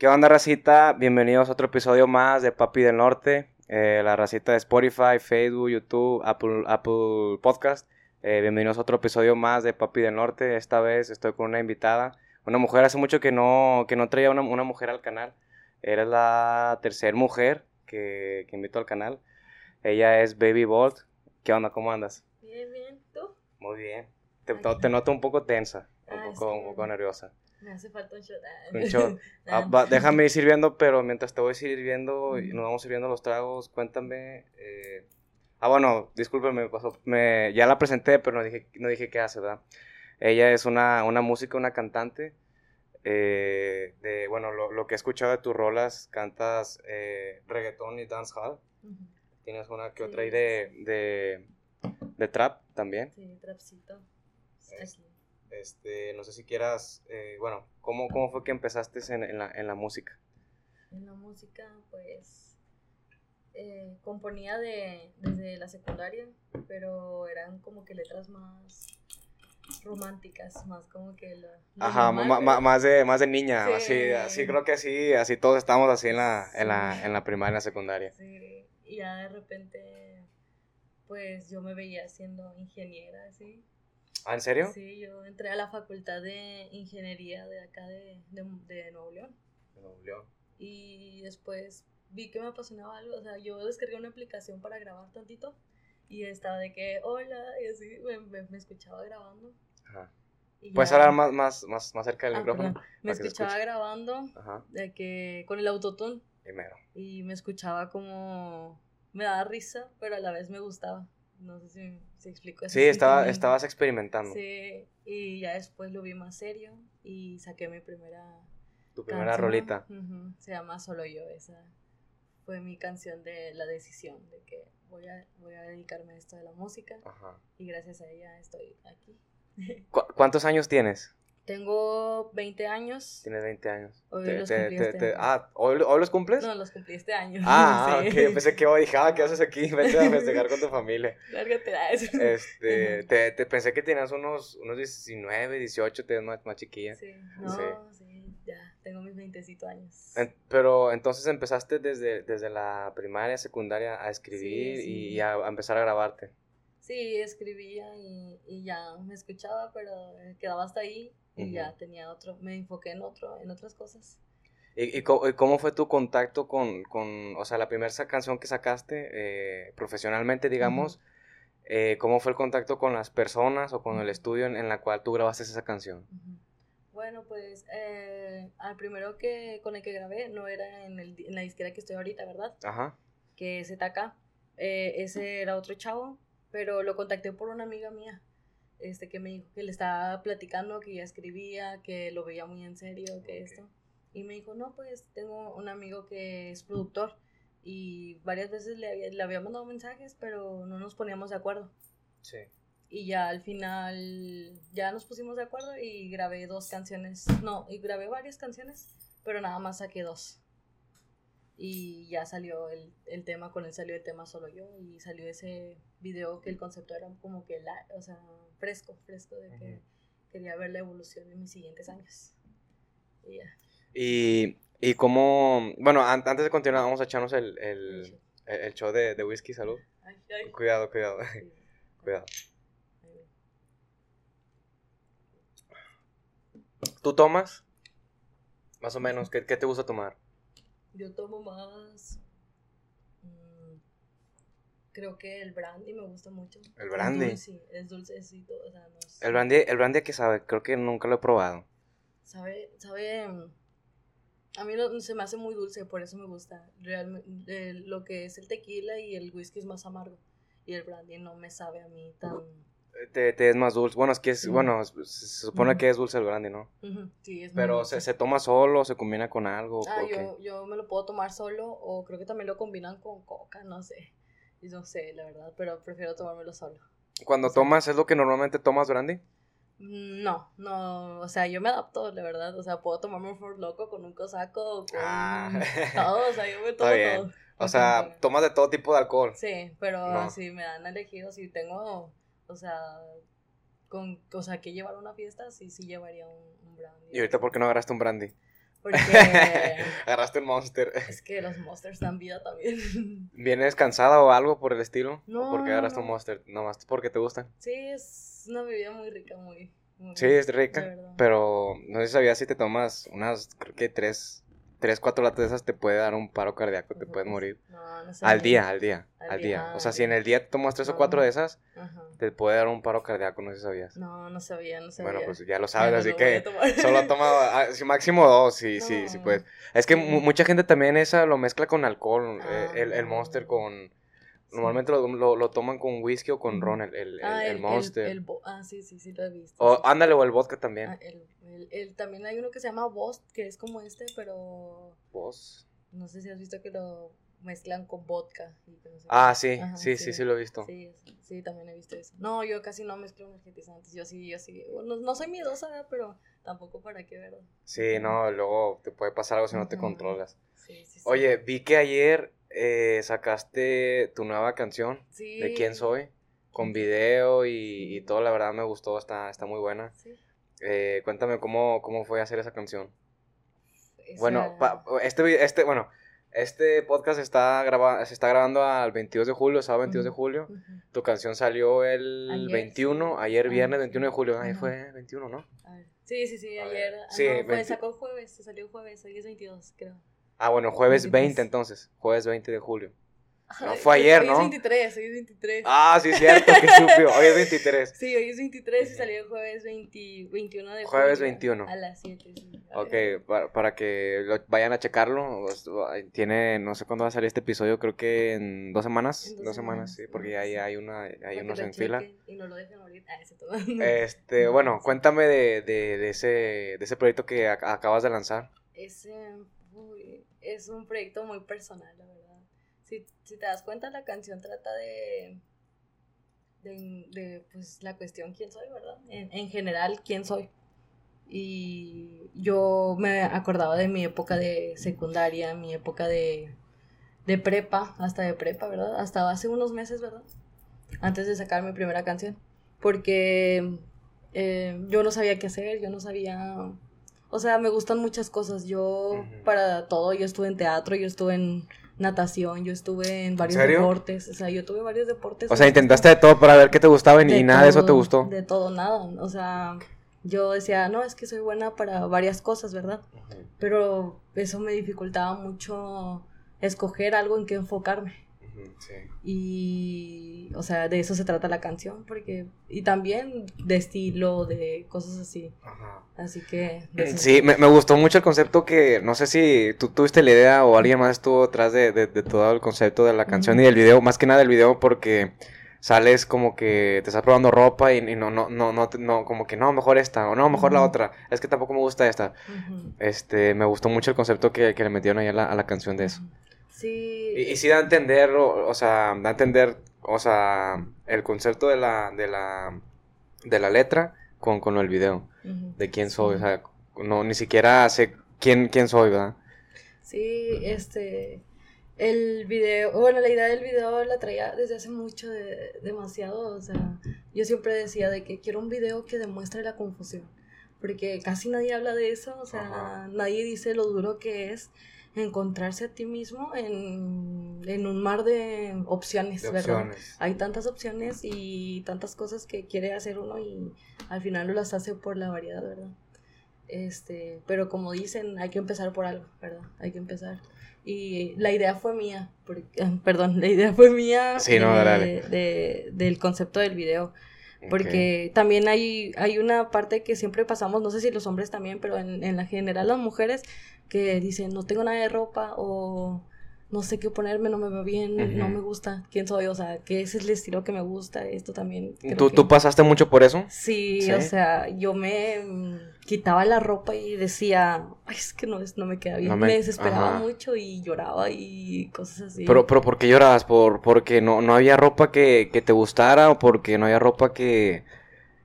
¿Qué onda, racita? Bienvenidos a otro episodio más de Papi del Norte. Eh, la racita de Spotify, Facebook, YouTube, Apple, Apple Podcast. Eh, bienvenidos a otro episodio más de Papi del Norte. Esta vez estoy con una invitada. Una mujer hace mucho que no, que no traía una, una mujer al canal. Eres la tercera mujer que, que invito al canal. Ella es Baby Bolt. ¿Qué onda? ¿Cómo andas? Bien, bien. ¿Tú? Muy bien. Te, noto un poco tensa, un, Ah, poco, que- un poco nerviosa. Me hace falta un shot. Ah. Un shot. Ah, va, déjame ir sirviendo, pero mientras te voy sirviendo y nos vamos sirviendo los tragos, cuéntame. eh, Ah, bueno, discúlpeme, me pasó. Me... Ya la presenté, pero no dije, no dije qué hace, ¿verdad? Ella es una, una música, una cantante. eh, de, bueno, lo, lo que he escuchado de tus rolas, cantas eh, reggaetón y dancehall. Tienes una que Sí, otra ahí de, de, de trap también. Sí, trapcito. Aquí. Este, no sé si quieras, eh, bueno, ¿cómo, ¿cómo fue que empezaste en, en la, en la música? En la música, pues. eh, componía de, desde la secundaria, pero eran como que letras más románticas, más como que lo, lo Ajá, normal, pero- más de, más de niña, Sí. así, así creo que sí, así todos estábamos así en la, en la, en la primaria, en la secundaria. Sí, y ya de repente, pues yo me veía siendo ingeniera, así. ¿Ah, en serio? Sí, yo entré a la facultad de ingeniería de acá de, de, de Nuevo León. Nuevo León. Y después vi que me apasionaba algo. O sea, yo descargué una aplicación para grabar tantito. Y estaba de que, hola, y así me, me- me escuchaba grabando. Ajá. Y ¿Puedes ya- hablar más, más, más, más cerca del Ah, micrófono? perdón. Me escuchaba grabando Ajá, de que con el autotune. primero. Y me escuchaba como. Me daba risa, pero a la vez me gustaba. No sé si, si explico eso. Sí, estaba, estabas experimentando. Sí, y ya después lo vi más serio y saqué mi primera Tu primera canción. rolita. Ujú, Se llama Solo yo, esa fue mi canción de la decisión de que voy a, voy a dedicarme a esto de la música Ajá. y gracias a ella estoy aquí. ¿Cu- ¿Cuántos años tienes? Tengo 20 años. Tienes 20 años. Hoy Te- los te- cumplí te- este te- año. ah, ¿hoy, hoy los cumples? No, los cumplí este año. Ah, Sí. ok, pensé que hoy dije, ah, ¿qué haces aquí? Vete a festejar con tu familia. Lárgate a eso. Este, te, te pensé que tenías unos, unos 19, 18, te ves más, más chiquilla. Sí, no, Sí. sí. ya, tengo mis 20 años. En- pero entonces empezaste desde, desde la primaria, secundaria a escribir Sí, sí. Y, a, a empezar a grabarte. Sí, escribía y, y ya me escuchaba, pero eh, quedaba hasta ahí y Ujú. ya tenía otro, me enfoqué en otro, en otras cosas. ¿Y, y co- y cómo fue tu contacto con, con, o sea, la primera canción que sacaste eh, profesionalmente, digamos? eh, ¿Cómo fue el contacto con las personas o con el estudio en, en la cual tú grabaste esa canción? Ujú. Bueno, pues eh, al primero que con el que grabé no era en, el, en la disquera que estoy ahorita, ¿verdad? Ajá. Que es ZK. Eh, ese era otro chavo, pero lo contacté por una amiga mía. Este que me dijo que le estaba platicando, que ya escribía, que lo veía muy en serio, que esto. Y me dijo, no, pues tengo un amigo que es productor. Y varias veces le había, le había mandado mensajes, pero no nos poníamos de acuerdo. Sí. Y ya al final ya nos pusimos de acuerdo y grabé dos canciones. No, y grabé varias canciones, pero nada más saqué dos. Y ya salió el, el tema, con él salió el tema solo yo. Y salió ese video que el concepto era como que, la, o sea, fresco, fresco, de que quería ver la evolución en mis siguientes años. Y ya. Y, y cómo, bueno, an- antes de continuar, vamos a echarnos el, el, el- el show de, de whisky, salud. Ay, ay, Cuidado, cuidado, sí. cuidado. ¿Tú tomas? Más o menos, ¿qué, qué te gusta tomar? Yo tomo más. Creo que el brandy me gusta mucho. ¿El brandy? Es dulce, es dulcecito, o sea, no sé. El brandy, el brandy que sabe, creo que nunca lo he probado. Sabe, sabe. mm, A mí no, se me hace muy dulce, por eso me gusta. Realmente, lo que es el tequila y el whisky es más amargo. Y el brandy no me sabe a mí tan. Te, te es más dulce. Bueno, es que es, bueno, se se supone que es dulce el brandy, ¿no? Sí, es muy Pero dulce. se, se toma solo, se combina con algo. Ah, yo, yo me lo puedo tomar solo o creo que también lo combinan con coca, no sé. No sé, la verdad, pero prefiero tomármelo solo. Cuando tomas, ¿es lo que normalmente tomas brandy? Mm, No, no, o sea, yo me adapto, la verdad. O sea, puedo tomarme un Ford Loco con un cosaco, con Ah. todo, o sea, yo me tomo bien. todo. O sea, tomas de todo tipo de alcohol. Sí, pero No. si me dan a elegir, o si tengo, o sea, con, o sea, que llevar a una fiesta, sí, sí llevaría un, un brandy. ¿Y ahorita por qué no agarraste un brandy? Porque Agarraste un monster. es que los monsters dan vida también. ¿Vienes cansada o algo por el estilo? No, ¿O porque agarraste no. un monster? Nomás porque te gustan. Sí, es una bebida muy rica, muy. muy Sí, es rica. Pero no sé si sabías si te tomas unas, creo que tres, tres, cuatro latas de esas te puede dar un paro cardíaco, te puedes morir. No, no sé. Al día, al día, Al al día, día. O sea, si en el día te tomas tres o No. cuatro de esas, Ajá. te puede dar un paro cardíaco, no sé si sabías. No, no sabía, no sabía. Bueno, pues ya lo sabes, así lo que solo toma ah, máximo dos, sí, sí, sí, pues. Es que mucha gente también esa lo mezcla con alcohol, eh, Ah, el, el. Monster con... Sí. Normalmente lo, lo, lo toman con whisky o con ron, el, el, Ah, el Monster. el bo- ah, sí, sí, sí, lo he visto. o sí. ándale, o el vodka también. Ah, el, el- el- también hay uno que se llama Boss, que es como este, pero Vos. no sé si has visto que lo mezclan con vodka. y que no sé Ah, sí, Ajá, sí, sí, sí lo he visto. Sí, sí, sí, también he visto eso. No, yo casi no mezclo energetizantes. Yo sí, yo sí. No, no soy miedosa, pero tampoco para qué, ¿verdad? Sí, no, luego te puede pasar algo si no te Ujú. controlas. Sí, sí, sí. Oye, vi que ayer eh, sacaste tu nueva canción Sí. de Quién Soy, con video y, y todo, la verdad me gustó, está, está muy buena. Sí. Eh, cuéntame cómo, cómo fue hacer esa canción. Esa- Bueno, pa- este, este, bueno, este podcast está graba, se está grabando al 22 de julio, sábado 22 de julio. Tu canción salió el Ayer, 21, sí. ayer Ah, viernes sí. 21 de julio. Ahí fue 21, ¿no? A ver. Sí, sí, sí, ayer. ah, Sí, no, fue, 20. sacó jueves, se salió jueves, hoy es 22, creo. Ah, bueno, jueves 22. 20 entonces, jueves 20 de julio. No, fue ayer, hoy ¿no? es 23, hoy es 23. Ah, sí, cierto, qué estúpido. Hoy es 23. Sí, hoy es 23 y salió jueves 20 21 de Jueves julio, 21. A las 7, sí. Ok, para, para que lo- vayan a checarlo. os- Tiene, no sé cuándo va a salir este episodio, creo que en dos semanas. En dos, dos semanas, semanas, sí, porque ahí hay, una, hay Para que unos en fila. Y no lo dejen morir. Ah, ese todo. Este, No, bueno, cuéntame de, de, de ese, de ese proyecto que ac- acabas de lanzar. Ese, uy, es un proyecto muy personal, la verdad. Si, si te das cuenta, la canción trata de, de, pues, la cuestión quién soy, ¿verdad? En, en general, quién soy. Y yo me acordaba de mi época de secundaria, mi época de, de prepa, hasta de prepa, ¿verdad? Hasta hace unos meses, ¿verdad? Antes de sacar mi primera canción. Porque eh, yo no sabía qué hacer, yo no sabía... O sea, me gustan muchas cosas. Yo, para todo, yo estuve en teatro, yo estuve en natación, yo estuve en varios deportes. O sea, yo tuve varios deportes. O sea, intentaste de todo para ver qué te gustaba y, De nada de eso te gustó. De todo, nada. O sea, yo decía, no, es que soy buena para varias cosas, ¿verdad? Pero eso me dificultaba mucho escoger algo en que enfocarme. Sí. Y, o sea, de eso se trata la canción, porque, y también de estilo, de cosas así. Ajá. Así que... se Sí, me, me gustó mucho el concepto que, no sé si tú tuviste la idea o alguien más estuvo detrás de, de- de todo el concepto de la canción y del video, más que nada del video porque sales como que te estás probando ropa y, y no, no, no, no, te- no, como que no, mejor esta o no, mejor la Ujú. otra, es que tampoco me gusta esta. Este, me gustó mucho el concepto que, que le metieron ahí a la, a la canción de eso. Sí. Y, y sí da a entender, o, o sea, da a entender, o sea, el concepto de la, de la, de la letra con, con el video, de quién soy, o sea, no, ni siquiera sé quién, quién soy, ¿verdad? Sí, este, el video, bueno, la idea del video la traía desde hace mucho, de- demasiado, o sea, yo siempre decía de que quiero un video que demuestre la confusión, porque casi nadie habla de eso, o sea, Ajá. nadie dice lo duro que es encontrarse a ti mismo en, en un mar de opciones, De ¿verdad? opciones. Hay tantas opciones y tantas cosas que quiere hacer uno y al final no las hace por la variedad, ¿verdad? Este, pero como dicen, hay que empezar por algo, ¿verdad? Hay que empezar. Y la idea fue mía, porque- ah, perdón, la idea fue mía Sí, no, de- del concepto del video. Porque también hay, hay una parte que siempre pasamos, no sé si los hombres también, pero en, en la general las mujeres que dicen no tengo nada de ropa o no sé qué ponerme, no me veo bien, no me gusta quién soy, o sea, que ese es el estilo que me gusta, esto también. creo ¿Tú, que- ¿Tú pasaste mucho por eso? Sí, ¿Sí? o sea, yo me mm, quitaba la ropa y decía, ay, es que no, es- no me queda bien. No me, me- desesperaba ajá. mucho y lloraba y cosas así. Pero, pero ¿por qué llorabas? ¿Por, ¿Porque no, no había ropa que, que te gustara o porque no había ropa que,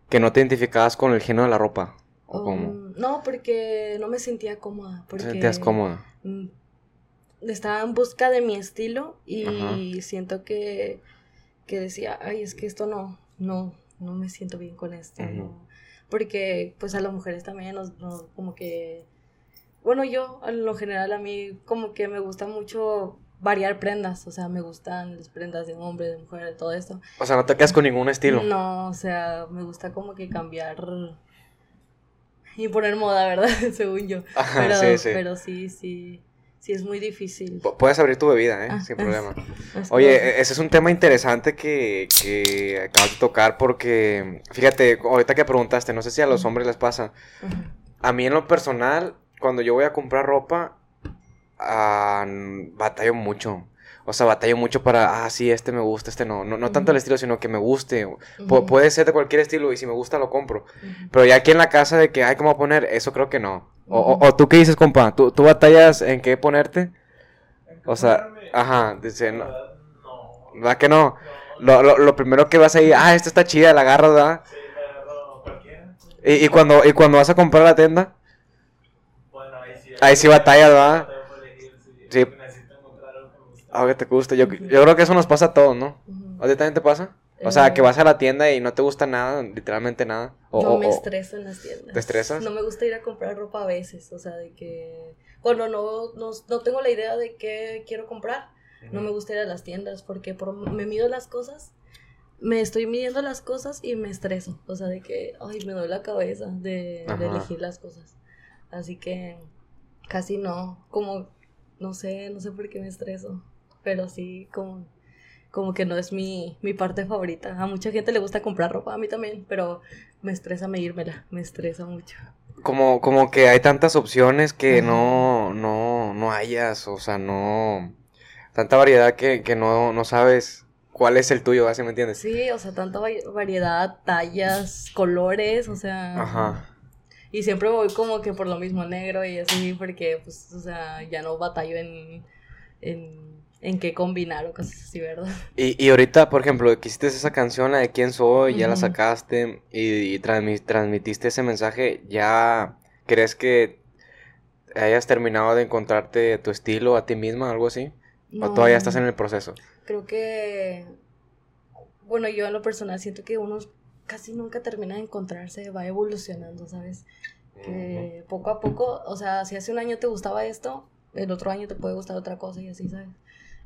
que no te identificabas con el género de la ropa? ¿O cómo? Um, no, porque no me sentía cómoda. ¿Te Porque sentías cómoda? mm, Estaba en busca de mi estilo y Ajá. siento que, que decía, ay, es que esto no, no, no me siento bien con esto. Ujú. no". Porque pues a las mujeres también nos, nos- como que bueno, yo, en lo general, a mí como que me gusta mucho variar prendas, o sea, me gustan las prendas de hombre, de mujer, de todo esto. O sea, no te quedas con ningún estilo. No, o sea, me gusta como que cambiar y poner moda, ¿verdad? Según yo. Ajá, Pero sí, sí. pero sí, sí, sí es muy difícil. Pu- Puedes abrir tu bebida, ¿eh? Ah, Sin problema. es Oye, e- ese es un tema interesante que, que acabas de tocar porque, fíjate, ahorita que preguntaste, no sé si a los hombres les pasa. A mí en lo personal, cuando yo voy a comprar ropa, ah, batallo mucho. O sea, batallo mucho para, ah, sí, este me gusta, este no. No, no tanto el estilo, sino que me guste. Puede ser de cualquier estilo y si me gusta lo compro. Pero ya aquí en la casa de que, ay, ¿cómo poner? Eso creo que no. O, o- o tú qué dices, compa, ¿Tú, ¿tú batallas en qué ponerte? O sea, ajá, dice, no. ¿verdad que no? Lo, lo, lo primero que vas ahí, ah, esta está chida, la agarras, ¿verdad? Sí, me agarro cualquiera. Y, y cuando, y cuando vas a comprar la tienda, Bueno, ahí sí. Ahí sí batallas, ¿verdad? Batalla por elegir, sí. Sí. Necesito encontrar algo que me guste. algo que te guste. Yo, yo creo que eso nos pasa a todos, ¿no? ¿A ti también te pasa? O sea, Eh, que vas a la tienda y no te gusta nada, literalmente nada. O, no o- me o- estreso en las tiendas. ¿Te estresas? No me gusta ir a comprar ropa a veces, o sea, de que cuando no, no, no tengo la idea de qué quiero comprar, no me gusta ir a las tiendas porque por, me mido las cosas, me estoy midiendo las cosas y me estreso, o sea, de que, ay, me duele la cabeza de, elegir las cosas. Así que casi no, como, no sé, no sé por qué me estreso, pero sí, como, como que no es mi, mi parte favorita. A mucha gente le gusta comprar ropa, a mí también, pero me estresa medírmela, me estresa mucho. Como, como que hay tantas opciones que no, no, no hayas, o sea, no... Tanta variedad que, que no, no sabes cuál es el tuyo, ¿así me entiendes? Sí, o sea, tanta va- variedad, tallas, colores, o sea. Ajá. Y siempre voy como que por lo mismo negro y así, porque, pues, o sea, ya no batallo en, en, en qué combinar o cosas así, ¿verdad? Y, y ahorita, por ejemplo, que hiciste esa canción, la de quién soy, ya la sacaste y, y transmi- transmitiste ese mensaje, ¿ya crees que hayas terminado de encontrarte tu estilo a ti misma, algo así? ¿O todavía estás en el proceso? Creo que, bueno, yo en lo personal siento que uno casi nunca termina de encontrarse, va evolucionando, ¿sabes? Que poco a poco, o sea, si hace un año te gustaba esto, el otro año te puede gustar otra cosa y así, ¿sabes?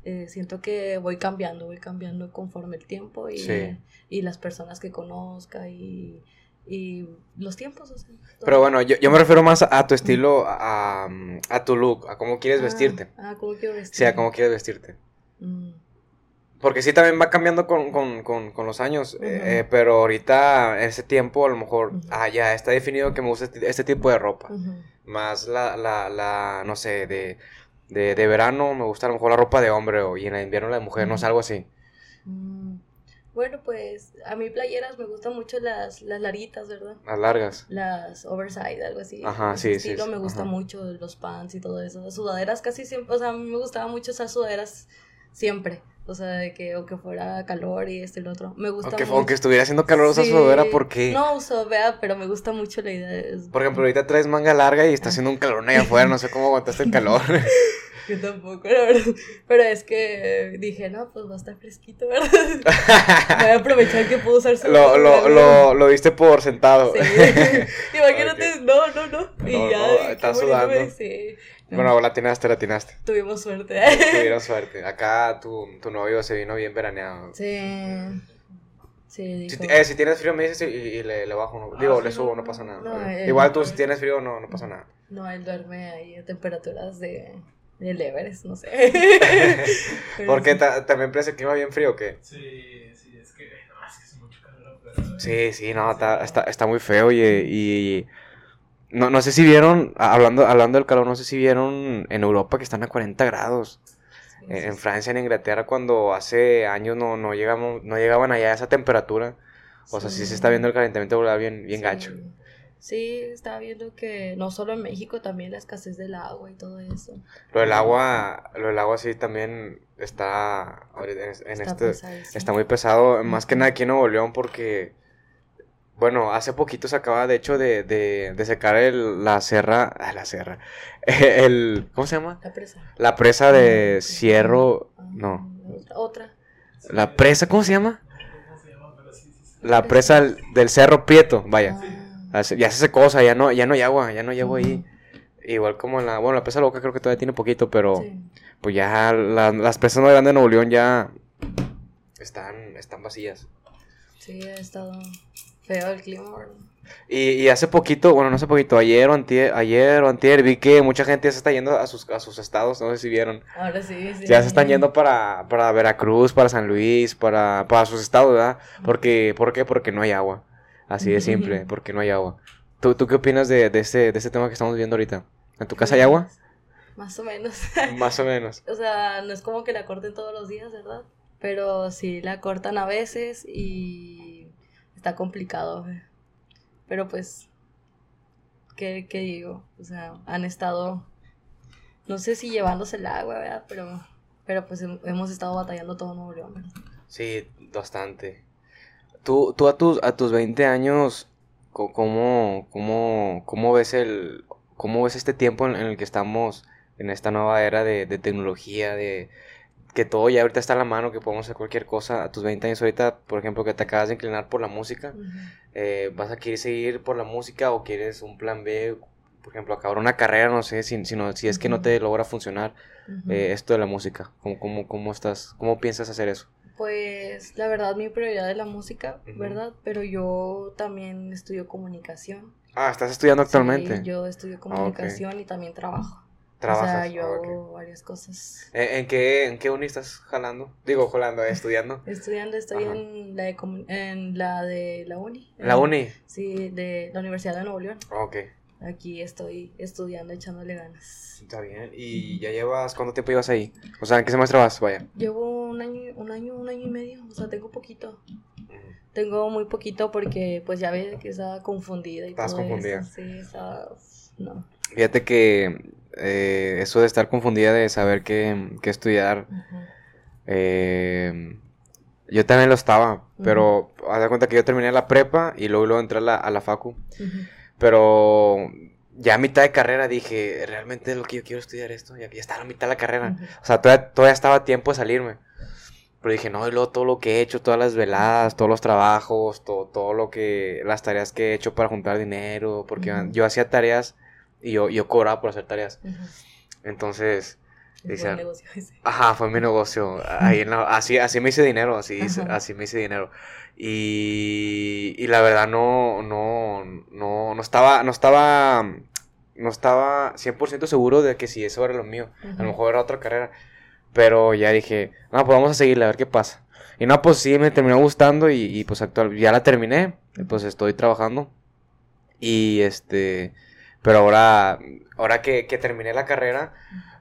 Eh, siento que voy cambiando, voy cambiando conforme el tiempo y, Sí. y las personas que conozca y, y los tiempos, o sea. Pero bueno, yo, yo me refiero más a, tu estilo, a, a tu look, a cómo quieres Ah, vestirte. Ah, ¿cómo quiero vestir? Sí, a cómo quieres vestirte. Mm, Porque sí también va cambiando con, con, con, con los años, eh, eh, pero ahorita, en ese tiempo, a lo mejor, ah, ya está definido que me gusta este, este tipo de ropa. Más la, la, la, no sé, de, de, de verano me gusta a lo mejor la ropa de hombre o, y en el invierno la de mujer, no sé, algo así. Mm, Bueno, pues a mí playeras me gustan mucho las, las larguitas, ¿verdad? Las largas. Las oversize, algo así. Ajá, sí, sí, estilo sí, me gusta ajá. mucho, los pants y todo eso. Las sudaderas casi siempre, o sea, a mí me gustaba mucho esas sudaderas siempre. O sea, de que, o que fuera calor y esto y lo otro. Me gusta Aunque, mucho. aunque estuviera haciendo calor esa Sí. sudadera, porque, No uso, vea, pero me gusta mucho la idea. de- por ejemplo, ahorita traes manga larga y está haciendo un calor allá afuera, no sé cómo aguantaste el calor. Yo tampoco, la verdad. Pero es que dije, no, pues va a estar fresquito, ¿verdad? Voy a aprovechar que puedo usar su lo, lo, lo, lo diste por sentado. Sí. Imagínate, no, no, no. Y No, ya, no, bonito, sudando. Sí. Bueno, latinaste, latinaste. Tuvimos suerte. Tuvieron suerte. Acá tu, tu novio se vino bien veraneado. Sí. Sí, Si, eh, si tienes frío me dices y, y le, le bajo, no- Ah, digo, sí, le subo, no, no pasa nada. no, Igual tú si tienes frío no, no pasa nada. No, él duerme ahí a temperaturas de, del Everest, no sé. Pero Porque sí. ta- también parece el clima bien frío, ¿o qué? Sí, sí, es que, no, es que es mucho calor afuera. Sí, sí, no, está, está, está muy feo y, y no, no sé si vieron, hablando, hablando del calor, no sé si vieron en Europa que están a 40 grados. Sí, En, sí, en sí. Francia, en Inglaterra, cuando hace años no, no, llegamos, no llegaban allá a esa temperatura. O sea, sí se está viendo el calentamiento global bien, bien Sí. gacho. Sí, estaba viendo que no solo en México, también la escasez del agua y todo eso. Lo del agua, lo del agua sí también está, en, en Está este, está muy pesado, más que nada aquí en Nuevo León porque, bueno, hace poquito se acaba de hecho de, de, de secar el, la serra, ah, la serra, el, ¿cómo se llama? La presa. La presa de Ah. Cierro, Ah, no, Otra. la presa, ¿cómo se llama? ¿Cómo se llama? Pero sí, sí, sí. La presa del, Cerro Prieto, vaya. Ah, Hace- Ya se secó, o sea, ya no, ya no hay agua, ya no hay agua ahí. Igual como en la, bueno, la presa loca creo que todavía tiene poquito, pero Sí. pues ya la- las presas más grandes de Nuevo León ya están, están vacías. Sí, ha estado feo el clima. Y, y hace poquito, bueno, no hace poquito, ayer o antier, ayer o antier, vi que mucha gente ya se está yendo a sus, a sus estados, no sé si vieron. Ahora sí, sí. Ya se están yendo para, para Veracruz, para San Luis, para, para sus estados, ¿verdad? Porque, ¿Por qué? Porque no hay agua. Así de simple, porque no hay agua. ¿Tú, tú qué opinas de, de, este, de este tema que estamos viendo ahorita? ¿En tu casa hay agua? Más o menos. Más o menos. o sea, no es como que la corten todos los días, ¿verdad? Pero sí la cortan a veces y está complicado. Pero pues, ¿qué, qué digo? O sea, han estado, no sé si llevándose el agua, ¿verdad? Pero, pero pues hem- hemos estado batallando todo Nuevo León, ¿verdad? Sí, bastante. Tú, tú a tus, a tus 20 años, ¿cómo, cómo, cómo ves el, cómo ves este tiempo en, el que estamos en esta nueva era de tecnología, de que todo ya ahorita está a la mano, que podemos hacer cualquier cosa? A tus 20 años ahorita, por ejemplo, que te acabas de inclinar por la música, eh, ¿vas a querer seguir por la música o quieres un plan B? Por ejemplo, acabar una carrera, no sé, si, si, no- si es que no te logra funcionar eh, esto de la música. ¿Cómo, cómo, cómo estás, cómo piensas hacer eso? Pues la verdad mi prioridad es la música. ¿verdad? Pero yo también estudio comunicación. Ah, ¿estás estudiando actualmente? Sí, yo estudio comunicación y también trabajo. ¿Trabajas? O sea, yo hago varias cosas. ¿En, en qué, ¿En qué uni estás jalando? Digo, jalando, estudiando. Estudiando, estoy Ajá. en la, de, en la de la uni. ¿En la En- uni? Sí, de la Universidad de Nuevo León. Ok, Aquí estoy estudiando, echándole ganas. está bien. ¿Y ya llevas, cuánto tiempo llevas ahí? O sea, ¿en qué semestre vas? Vaya. Llevo un año, un año, un año y medio. O sea, tengo poquito. Tengo muy poquito porque pues ya ves que estaba confundida y Estás todo confundida. eso. Sí, estaba... No. Fíjate que eh, eso de estar confundida de saber qué, qué estudiar, eh, yo también lo estaba, pero haz de cuenta que yo terminé la prepa y luego, luego entré a la, a la facu. Pero ya a mitad de carrera dije, realmente es lo que yo quiero estudiar esto. Ya, ya está a la mitad de la carrera. O sea, todavía, todavía estaba a tiempo de salirme. Pero dije, no, y luego todo lo que he hecho, todas las veladas, todos los trabajos, todo, todo lo que, las tareas que he hecho para juntar dinero, porque yo hacía tareas y yo, yo cobraba por hacer tareas. Ujú. Entonces, Es Dice- buen negocio ese. ajá, fue mi negocio. Ahí en la- así, así me hice dinero, así, hice- así me hice dinero. Y, y la verdad no, no, no, no estaba, no estaba, no estaba 100% seguro de que si eso era lo mío. A Ujú. lo mejor era otra carrera. Pero ya dije, no, pues vamos a seguirle a ver qué pasa. Y no, pues sí, me terminó gustando y, y, pues actual, ya la terminé. Pues estoy trabajando. Y este, pero ahora, ahora que, que terminé la carrera,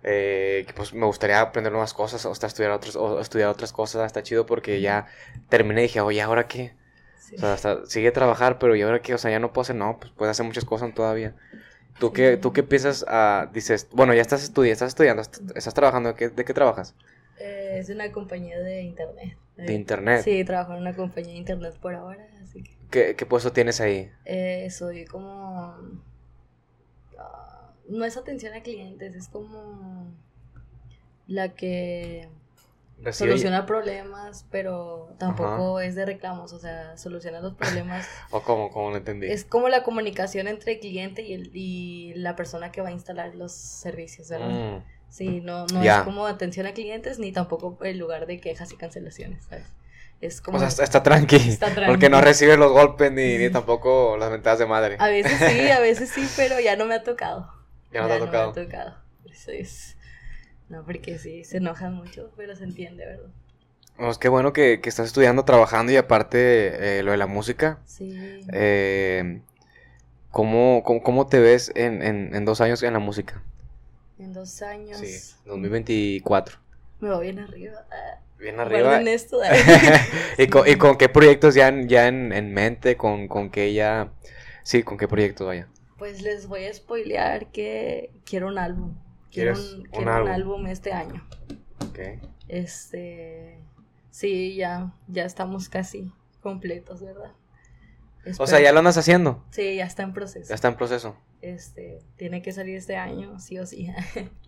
eh, pues me gustaría aprender nuevas cosas o hasta estudiar otras, o estudiar otras cosas. Está chido porque ya terminé y dije, oye, ¿ahora qué? Sí. O sea, hasta sigue trabajar, pero ¿y ahora qué? O sea, ya no puedo hacer, no, pues puedes hacer muchas cosas todavía. ¿Tú qué, tú qué piensas? ah, dices, bueno, ya estás estudiando, estás estudiando, est- estás trabajando, ¿de qué, de qué trabajas? Eh, es una compañía de internet. De internet. Sí, trabajo en una compañía de internet por ahora, así que ¿Qué, qué puesto tienes ahí? eh, soy como... no es atención a clientes, es como la que Recibe- soluciona problemas, pero tampoco es de reclamos, o sea, soluciona los problemas. ¿O cómo? ¿Cómo lo entendí? es como la comunicación entre el cliente y, el, y la persona que va a instalar los servicios, ¿verdad? Mm, Sí, no, no es como atención a clientes ni tampoco el lugar de quejas y cancelaciones, ¿sabes? Es como... O sea, está, está tranqui. Está Porque no recibe los golpes ni, ni tampoco las mentadas de madre. A veces sí, a veces sí, pero ya no me ha tocado. Ya no te ha tocado. me ha tocado. Eso es... No, porque sí, se enojan mucho, pero se entiende, ¿verdad? Pues qué bueno que, que estás estudiando, trabajando y aparte eh, lo de la música. Sí. Eh, ¿cómo, cómo, cómo te ves en, en, en dos años en la música? En dos años Sí, 2024. me voy bien arriba. Bien arriba. esto. ¿Y, con, ¿Y con qué proyectos ya en, ya en mente? ¿Con, ¿Con qué ya...? Sí, ¿con qué proyectos vaya? Pues les voy a spoilear que quiero un álbum. Quiero, ¿Quieres un, un quiero álbum? un álbum este año. Ok. Este, sí, ya, ya estamos casi completos, ¿verdad? O sea, ya lo andas haciendo. Sí, ya está en proceso. Ya está en proceso. Este, tiene que salir este año, sí o sí.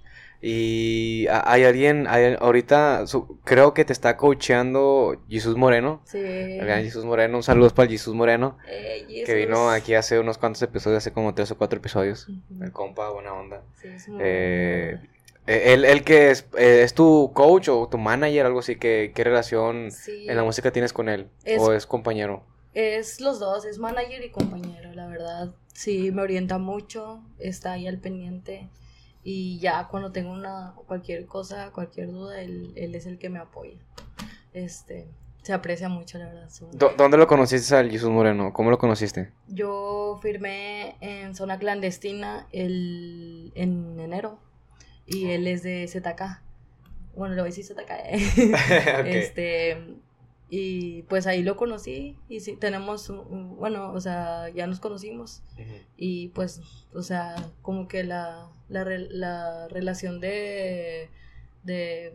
Y hay alguien, hay- ahorita su- creo que te está coacheando Jesús Moreno. Sí. El Jesús Moreno, un saludo para el Jesús Moreno. Eh, Que vino aquí hace unos cuantos episodios, hace como tres o cuatro episodios. El compa, buena onda. Sí, es muy Eh, eh, él, él que es, eh, es tu coach o tu manager, algo así, que, ¿qué relación Sí, en la música tienes con él? Es- ¿O es compañero? Es los dos, es manager y compañero, la verdad. Sí, me orienta mucho, está ahí al pendiente. Y ya cuando tengo una cualquier cosa, cualquier duda, él, él es el que me apoya. Este, se aprecia mucho, la verdad. su- ¿Dó- ¿Dónde lo conociste al Jesús Moreno? ¿Cómo lo conociste? Yo firmé en zona clandestina el, en enero y él es de ZK. Bueno, le voy a decir ZK. Este, y pues ahí lo conocí y sí, tenemos, bueno, o sea, ya nos conocimos y pues, o sea, como que la, la, la relación de, de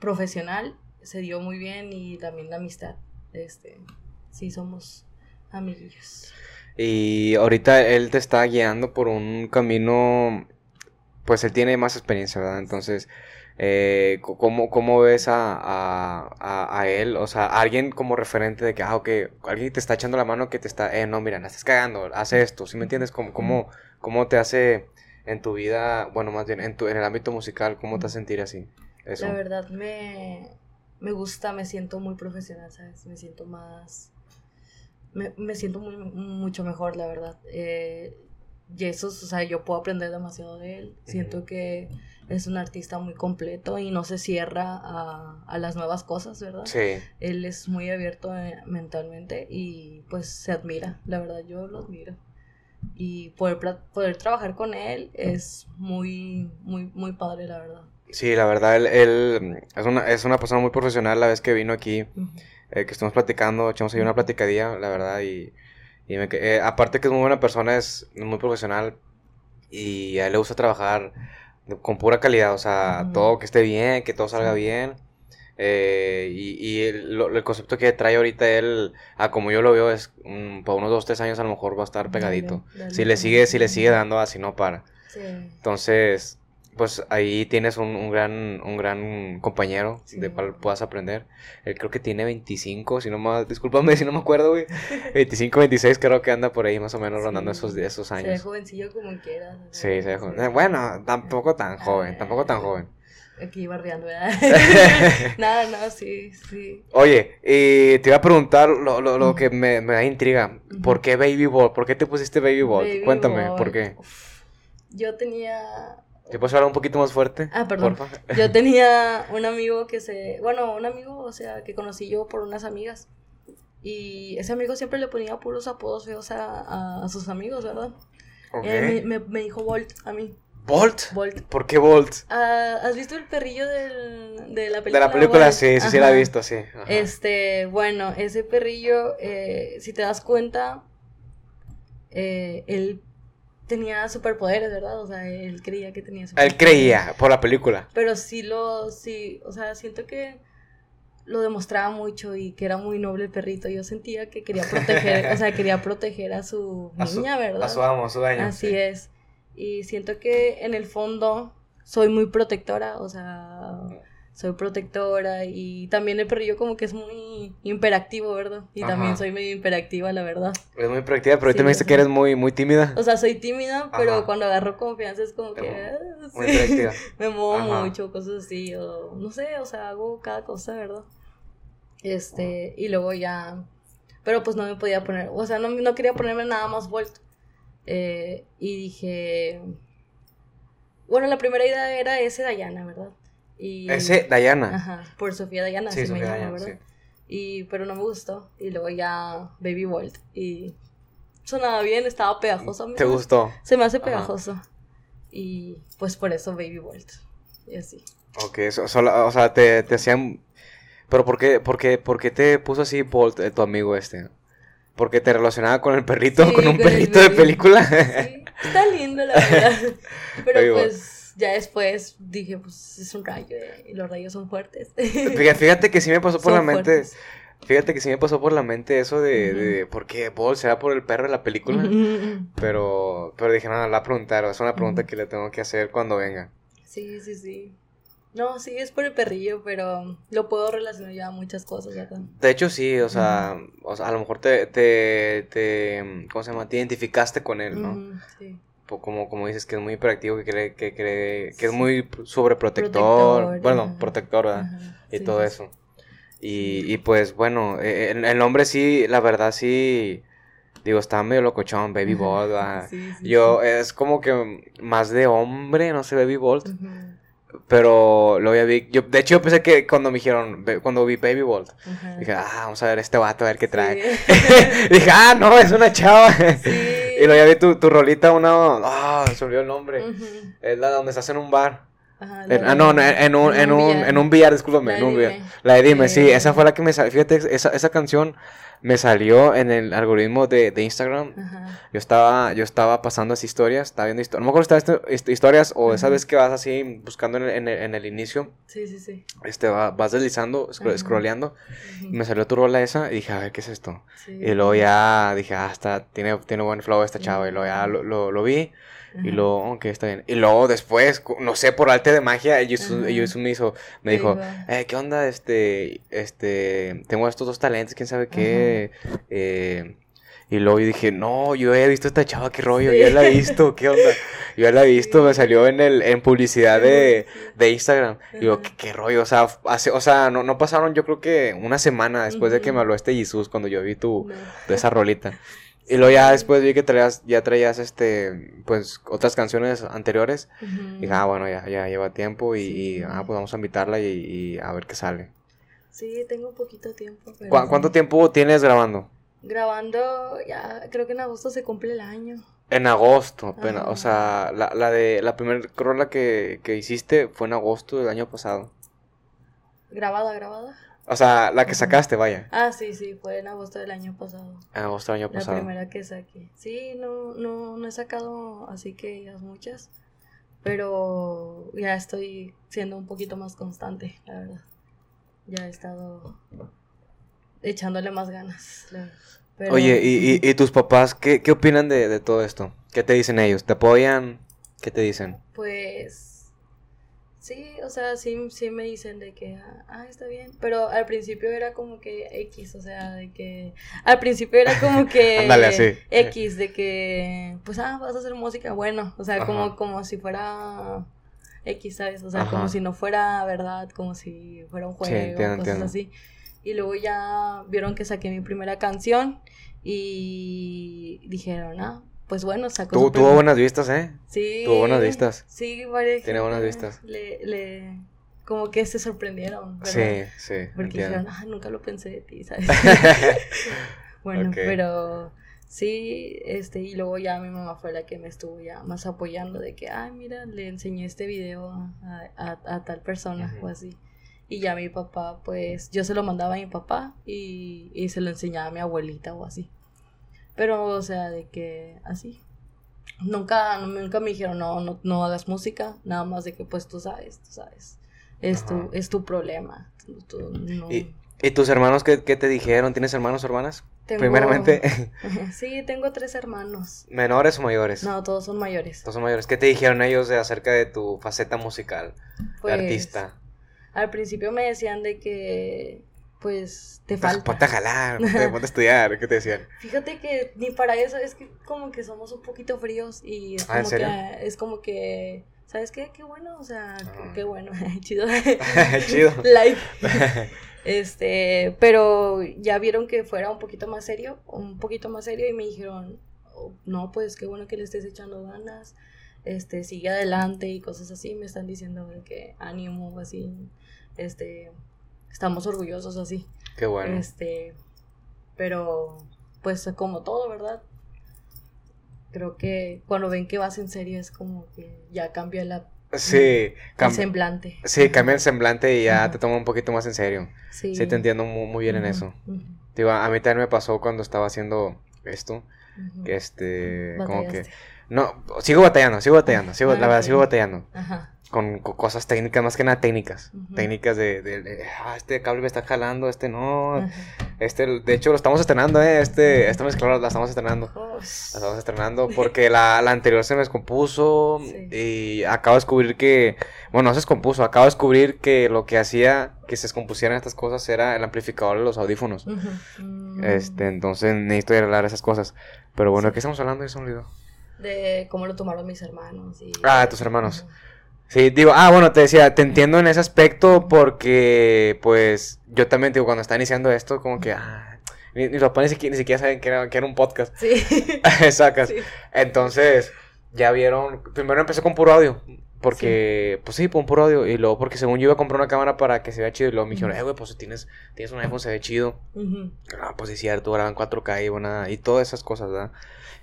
profesional se dio muy bien y también la amistad. Este, sí, somos amiguillos. Y ahorita él te está guiando por un camino, pues él tiene más experiencia, ¿verdad? Entonces, eh, ¿cómo, cómo ves a, a, a- él? O sea, alguien como referente de que, ah, ok, alguien te está echando la mano que te está, eh, no, mira, la estás cagando, haz esto, ¿sí me entiendes? ¿Cómo, cómo, cómo te hace en tu vida, bueno, más bien en, tu, en el ámbito musical, cómo te sentir así? Eso. La verdad me, me gusta, me siento muy profesional, ¿sabes? Me siento más... Me, me siento muy, mucho mejor, la verdad. Eh, y eso, o sea, yo puedo aprender demasiado de él. Siento que es un artista muy completo y no se cierra a, a las nuevas cosas, ¿verdad? Sí. Él es muy abierto eh, mentalmente y pues se admira, la verdad yo lo admiro. Y poder, poder trabajar con él es muy, muy, muy padre, la verdad. Sí, la verdad, él, él es, una, es una persona muy profesional la vez que vino aquí. Eh, que estuvimos platicando, echamos ahí una platicadilla, la verdad, y, y me eh, aparte que es muy buena persona, es muy profesional y a él le gusta trabajar con pura calidad, o sea, todo que esté bien, que todo salga Sí. bien. Eh, y y el, lo- el concepto que trae ahorita él, a como yo lo veo, es mm, para unos dos, tres años a lo mejor va a estar pegadito. Dale, dale Si le sigue, si le sigue dando así, no para. Sí. Entonces, pues ahí tienes un, un gran, un gran compañero Sí. de cual puedas aprender. Él creo que tiene 25, si no más, discúlpame si no me acuerdo, güey. 25, 26 creo que anda por ahí más o menos rondando Sí. esos, esos Se ve años. jovencillo como quieras. o Sí, se ve joven. Bueno, tampoco tan joven, tampoco tan joven. Aquí barbeando, ¿verdad? Nada, no, sí, sí. Oye, y te iba a preguntar lo, lo, lo que me, me da intriga. ¿Por qué Baby Bolt? ¿Por qué te pusiste Baby Bolt? Baby Cuéntame. ¿por qué? Uf, Yo tenía ¿Te puedes hablar un poquito más fuerte? Ah, perdón. Porfa. Yo tenía un amigo que se, bueno, un amigo, o sea, que conocí yo por unas amigas. Y ese amigo siempre le ponía puros apodos feos a, a- a sus amigos, ¿verdad? Eh, me, me- me dijo Bolt a mí. ¿Bolt? Bolt. ¿Por qué Bolt? Ah, ¿Has visto el perrillo del- de la De película? la película, Bolt? sí, sí, sí la he visto, sí. Ajá. Este, bueno, ese perrillo, eh, si te das cuenta, eh, él tenía superpoderes, ¿verdad? O sea, él creía que tenía Él superpoderes. creía, por la película. Pero sí lo, sí, o sea, siento que lo demostraba mucho y que era muy noble el perrito. Yo sentía que quería proteger, o sea, quería proteger a su A su- niña, ¿verdad? A su amo, a su daño. Así sí. es. Y siento que en el fondo soy muy protectora, o sea, soy protectora y también el perrillo como que es muy imperactivo, ¿verdad? Y Ajá. también soy medio imperactiva, la verdad. Es muy práctica, pero ahorita Sí, me dice o que eres muy, muy tímida. O sea, soy tímida, pero Ajá. cuando agarro confianza es como que... Muy- ah, Muy sí. me muevo Ajá. mucho, cosas así, o no sé, o sea, hago cada cosa, ¿verdad? Este, y luego ya, pero pues no me podía poner, o sea, no, no quería ponerme nada más vuelto. Eh, y dije, bueno, la primera idea era ese Dayana, ¿verdad? Y, Ese, Dayana. Ajá, por Sofía Dayana, Sí, me llama, Dayana, ¿verdad? sí. Y, pero no me gustó, y luego ya Baby Volt, y sonaba bien, estaba pegajoso. ¿Te gustó? Se me hace Ajá. pegajoso. Y pues por eso Baby Volt. Y así. Ok, so- solo- o sea, te, te hacían... Pero ¿por qué, por, qué, por qué te puso así Bolt, eh, tu amigo este? ¿Porque te relacionaba con el perrito? Sí, ¿Con un con perrito de película? Sí, está lindo la verdad. Pero pues ya después dije, pues es un rayo eh, y los rayos son fuertes. Fíjate, fíjate que sí me pasó por Son la mente... Fíjate que sí me pasó por la mente eso de... Ujú. de ¿Por qué Bolt? ¿Será por el perro de la película? Pero, pero dije, no, la voy a preguntar, es una pregunta que le tengo que hacer cuando venga. Sí, sí, sí. No, sí, es por el perrillo, pero lo puedo relacionar ya a muchas cosas, ¿verdad? De hecho, sí, o sea, o sea a lo mejor te, te, te, ¿cómo se llama? Te identificaste con él, ¿no? Sí. Como, como dices, que es muy hiperactivo, que cree, que cree, que es muy sobreprotector, Protector, bueno, ajá. protector, ¿verdad? Y sí, todo sí, eso. Y, y pues, bueno, eh, el, el nombre sí, la verdad sí, digo, está medio locochón, Baby Bolt, sí, sí, Yo, sí. es como que más de hombre, no sé, Baby Bolt. Pero lo ya vi. Yo, de hecho, yo pensé que cuando me dijeron, cuando vi Baby Bolt, dije, ah, vamos a ver este vato, a ver qué trae. Sí. dije, ah, no, es una chava. Sí. y luego ya vi tu, tu rolita, una. Ah, se olvidó el nombre. Es la donde estás en un bar. ajá, En- ah, no, de- en, un, en, un, en un billar, discúlpame, La en un billar. La de Dime, sí, esa fue la que me salió. Fíjate, esa, esa canción me salió en el algoritmo de, de Instagram. Ajá. Yo estaba, yo estaba pasando esas historias, estaba viendo historias. No me acuerdo si estaba historias o esa Ajá. vez que vas así buscando en el, en el- en el inicio. Sí, sí, sí. este, va- vas deslizando, scro- scrolleando, y me salió tu rola esa, y dije, a ver, ¿qué es esto? sí. Y luego ya dije, ah, está, tiene, tiene buen flow esta chava, y luego ya lo, lo, lo vi, y luego, ok, está bien. Y luego después, no sé, por arte de magia, ellos, me hizo, me dijo, eh, ¿qué onda? Este, este, tengo estos dos talentos, quién sabe qué, eh, y luego yo dije, no, yo he visto esta chava, qué rollo, Sí. yo la he visto, ¿qué onda? Yo la he visto, me salió en el, en publicidad de, de Instagram. Y digo, Ajá. ¿qué, qué rollo? O sea, hace, o sea no, no pasaron yo creo que una semana después de que me habló este Jesús cuando yo vi tu, tu esa rolita. Y luego ya después vi que traías, ya traías este, pues, otras canciones anteriores. Ujú. Y dije, ah, bueno, ya, ya lleva tiempo y, ah, pues vamos a invitarla y, y a ver qué sale. Sí, tengo poquito tiempo. pero ¿Cu- sí. ¿Cuánto tiempo tienes grabando? Grabando, ya creo que en agosto se cumple el año. En agosto, apenas. O sea, la, la de la primera rola que, que hiciste fue en agosto del año pasado. ¿Grabada, grabada? O sea, la que sacaste, vaya. Ah, sí, sí, fue en agosto del año pasado. En agosto del año La pasado. primera que saqué. Sí, no, no, no he sacado así que digas muchas. Pero ya estoy siendo un poquito más constante, la verdad. Ya he estado echándole más ganas. la- pero- Oye, ¿y, y, y tus papás qué, qué opinan de, de todo esto? ¿Qué te dicen ellos? ¿Te apoyan? ¿Qué te dicen? Pues sí, o sea, sí, sí me dicen de que, ah, está bien, pero al principio era como que X, o sea, de que, al principio era como que Ándale, así. X, de que, pues, ah, vas a hacer música, bueno, o sea, Ajá. como, como si fuera X, ¿sabes? O sea, Ajá. como si no fuera verdad, como si fuera un Sí, juego, entiendo, cosas entiendo. así. Y luego ya vieron que saqué mi primera canción y dijeron, ah, pues bueno, sacó tuvo primer- buenas vistas, ¿eh? Sí. Tuvo buenas vistas. Sí, varias. Tiene buenas vistas. Le, le, como que se sorprendieron, ¿verdad? Sí, sí, Porque entiendo. dijeron, ah, nunca lo pensé de ti, ¿sabes? bueno, pero sí, este, y luego ya mi mamá fue la que me estuvo ya más apoyando de que, ay, mira, le enseñé este video a, a- a tal persona o así. Y ya mi papá, pues, yo se lo mandaba a mi papá y, y se lo enseñaba a mi abuelita o así. Pero, o sea, de que así. Nunca, nunca me dijeron, no, no, no hagas música, nada más de que, pues, tú sabes, tú sabes. Es, tu, es tu problema. tú- tú no- ¿Y, y tus hermanos qué, qué te dijeron? ¿Tienes hermanos o hermanas? Tengo- Primeramente, Sí, tengo tres hermanos. ¿menores o mayores? No, todos son mayores. Todos son mayores. ¿Qué te dijeron ellos de acerca de tu faceta musical? Pues, de artista. Al principio me decían de que, pues, te falta. Ponte a jalar, ponte, a estudiar. ¿Qué te decían? Fíjate que ni para eso es que como que somos un poquito fríos y es Ah, ¿en como que es como que ¿sabes qué? Qué bueno, o sea, qué- Ah. qué bueno, chido. Chido. Live. Este, pero ya vieron que fuera un poquito más serio, un poquito más serio y me dijeron, "Oh, "No, pues qué bueno que le estés echando ganas." Este, sigue adelante y cosas así, me están diciendo que ánimo, así, este, estamos orgullosos así. Qué bueno. Este, pero pues como todo, ¿verdad? Creo que cuando ven que vas en serio es como que ya cambia la, Sí, el semblante. sí, cambia el semblante y ya te toma un poquito más en serio. Sí, Sí, te entiendo muy, muy bien en eso. ujú, Digo, a mí también me pasó cuando estaba haciendo esto, que este, como que... No, sigo batallando, sigo batallando, sigo, Ah, la verdad sigo batallando. Ajá. Con, co- cosas técnicas, más que nada técnicas. Técnicas de, de- de, ah, este cable me está jalando, este no. Este, de hecho, lo estamos estrenando, ¿eh? Este, esta mezcla la estamos estrenando. Oh, La estamos estrenando porque la, la anterior se me descompuso Sí. y acabo de descubrir que, bueno, no se descompuso, acabo de descubrir que lo que hacía que se descompusieran estas cosas era el amplificador de los audífonos. mm, Este, entonces necesito arreglar esas cosas. Pero bueno. ¿de qué estamos hablando? Se me olvidó. De cómo lo tomaron mis hermanos. Y... Ah, tus hermanos. Sí, digo, ah, bueno, te decía, te entiendo en ese aspecto porque, pues, yo también, digo, cuando está iniciando esto, como que, ah, ni, ni los papás ni siquiera, ni siquiera saben que era, que era un podcast. Sí. Sacas. sí. Entonces, ya vieron, primero empecé con puro audio, porque, pues sí, con puro audio, y luego porque según yo iba a comprar una cámara para que se vea chido, y luego me dijeron, eh, güey, pues si tienes, tienes un iPhone, se ve chido. Ujú. Ah, pues sí, cierto, graban 4K y, bueno, y todas esas cosas, ¿verdad?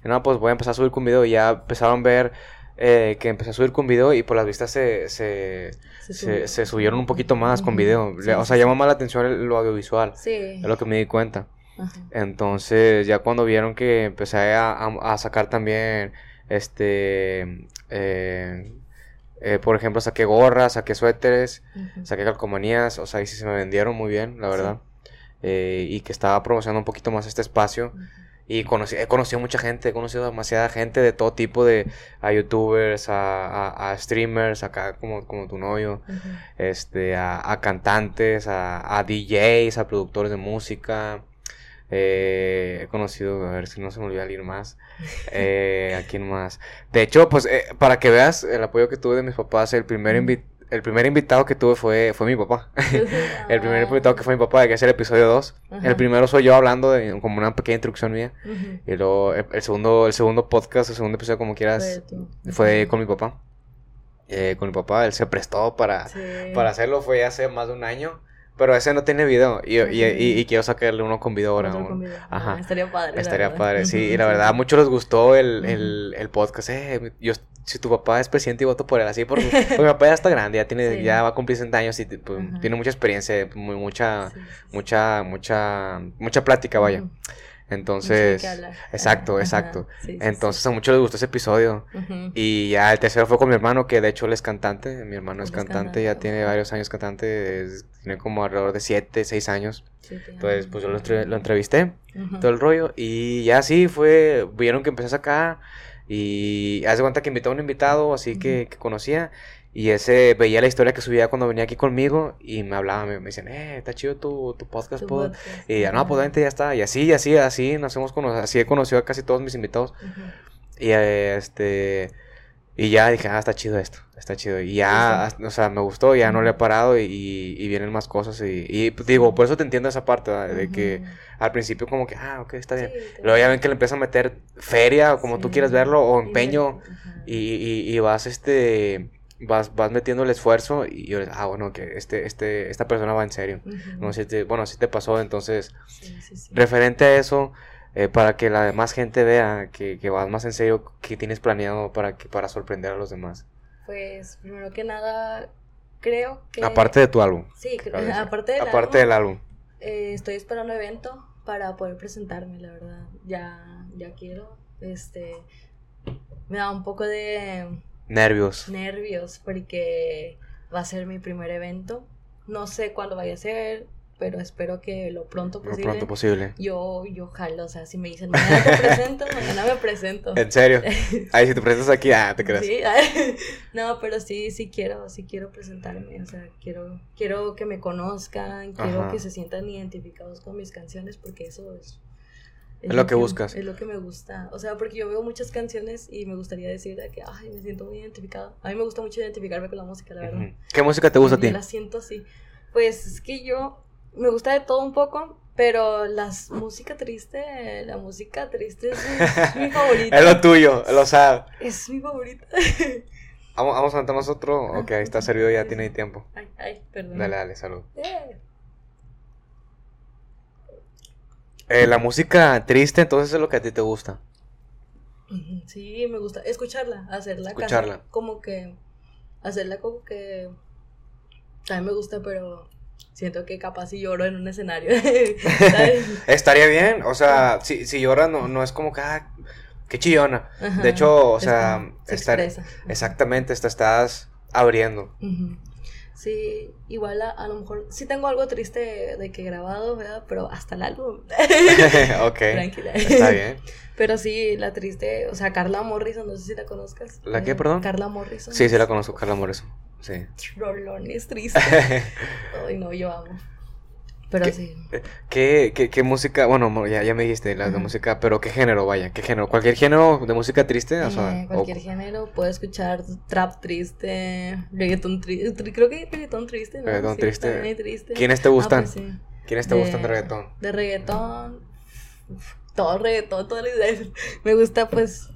Y no, pues voy a empezar a subir con video, y ya empezaron a ver eh, que empecé a subir con video, y por las vistas se, se, Se se, subió. se subieron un poquito más con video. Sí, o sea, sí. llamó más la atención el- lo audiovisual, Sí. es lo que me di cuenta. Ajá. Entonces, ya cuando vieron que empecé a, a- a sacar también, este, eh, eh, por ejemplo, saqué gorras, saqué suéteres, saqué calcomanías, o sea, y sí se me vendieron muy bien, la verdad. Eh, y que estaba promocionando un poquito más este espacio. Y conocí, he conocido mucha gente, he conocido demasiada gente de todo tipo, de a youtubers, a, a- a streamers, acá como, como tu novio, este, a, a cantantes, a, DJs, a productores de música. Eh, he conocido, a ver si no se me olvida alguien más. Eh, ¿A quién más? De hecho, pues eh, para que veas el apoyo que tuve de mis papás, el primer, invi- el primer invitado que tuve fue, fue mi papá. El primer Ah. invitado que fue mi papá, que es el episodio 2. Ajá. El primero soy yo hablando de como una pequeña introducción mía. Y luego el, el segundo, el segundo podcast, el segundo episodio, como quieras, Fue con mi papá. Eh, con mi papá, él se prestó para, Sí. para hacerlo, fue hace más de un año. Pero ese no tiene video. Y, y, y- y quiero sacarle uno con video ahora. Otro ¿no? con video. Ajá. Ah, estaría padre. Estaría padre, sí. Y la verdad, a muchos les gustó el, el, el podcast. Eh, yo, si tu papá es presidente y voto por él, así, porque, porque mi papá ya está grande, ya, tiene, Sí. ya va a cumplir 60 años y pues, tiene mucha experiencia, muy, mucha, Sí, mucha, mucha, mucha plática, vaya. Entonces, exacto, exacto. sí, sí, sí. Entonces a muchos les gustó ese episodio. Y ya el tercero fue con mi hermano, que de hecho él es cantante. Mi hermano es cantante, ya tiene varios años cantante, es- tiene como alrededor de 7, 6 años. Entonces, pues yo lo, entre- lo entrevisté, todo el rollo. Y ya sí, fue, vieron que empecé a sacar. Y hace cuenta que invitó a un invitado, así que, que conocía. Y ese veía la historia que subía cuando venía aquí conmigo. Y me hablaba, me, me decían, eh, está chido tu, tu podcast, Tu pod". podcast. Y ya, no, pues ya está. Y así, y así, así nos hemos conocido. Así he conocido a casi todos mis invitados. Ujú. Y eh, este. Y ya dije, ah, está chido esto, está chido. Y ya, Sí, o sea, me gustó, ya no le he parado y, y vienen más cosas. Y, y, pues, digo, por eso te entiendo esa parte, ¿verdad? de que al principio, como que, ah, ok, está bien. Sí, Luego ya ven que le empiezan a meter feria, o como tú quieras verlo, o empeño, y, y, y vas, este. Vas, vas metiendo el esfuerzo y yo, ah, bueno, que este, este, esta persona va en serio. No sé, si te- bueno, si te pasó, entonces, referente a eso, eh, para que la demás gente vea que, que vas más en serio, que tienes planeado para, que, para sorprender a los demás. Pues, primero que nada, creo que... Aparte de tu álbum. Sí, cre- Cabe decir. aparte del Aparte álbum, del álbum. eh, estoy esperando evento para poder presentarme, la verdad. Ya, ya quiero. Este, me da un poco de Nervios. nervios porque va a ser mi primer evento. No sé cuándo vaya a ser, pero espero que lo pronto Lo posible. pronto posible. Yo, yo jalo, o sea, si me dicen mañana te presento, mañana me presento. En serio. Ay, si te presentas aquí, ah, te creas. Sí, no, pero sí, sí quiero, sí quiero presentarme, o sea, quiero, quiero que me conozcan, quiero Ajá. que se sientan identificados con mis canciones, porque eso es... Es lo que buscas. Es lo que me gusta, o sea, porque yo veo muchas canciones y me gustaría decir de que, ay, me siento muy identificado. A mí me gusta mucho identificarme con la música, la verdad. ¿Qué música te gusta a ti? la siento así. Pues es que yo me gusta de todo un poco, pero la música triste, la música triste es mi, mi favorita. Es lo tuyo, lo sabes. Es mi favorita. Vamos, vamos a cantarnos otro. Ok, ahí está servido, ya tiene tiempo. Ay, ay, perdón. Dale, dale, salud. Eh, Eh, la música triste, entonces es lo que a ti te gusta. Sí, me gusta escucharla, hacerla. casi Escucharla. como que, hacerla como que, también me gusta, pero siento que capaz si lloro en un escenario. Estaría bien, o sea, si, si lloras no, no es como que, ah, qué chillona. Ajá, De hecho, o sea, se estar-. Exactamente, te estás abriendo. Sí, igual a, a lo mejor sí tengo algo triste de que he grabado, ¿verdad? Pero hasta el álbum. ok. Tranquila. Está bien. Pero sí, la triste, o sea, Carla Morrison, no sé si la conozcas. ¿La qué, Eh, perdón? Carla Morrison. Sí, sí la conozco, Carla Moreso. Sí. Rolones triste. Ay, no, yo amo. Pero ¿Qué? sí. ¿Qué, qué, qué música? Bueno, ya, ya me dijiste la de música, pero ¿qué género, vaya? ¿Qué género? ¿Cualquier género de música triste? O sea, Eh, o- cualquier género, puedo escuchar trap triste, reggaetón triste, creo que hay reggaetón triste, ¿no? Reggaetón Sí, triste. triste. ¿Quiénes te Ah, gustan? pues sí. ¿Quiénes te gustan de reggaetón? De reggaetón, todo reggaetón, todo el... Me gusta pues,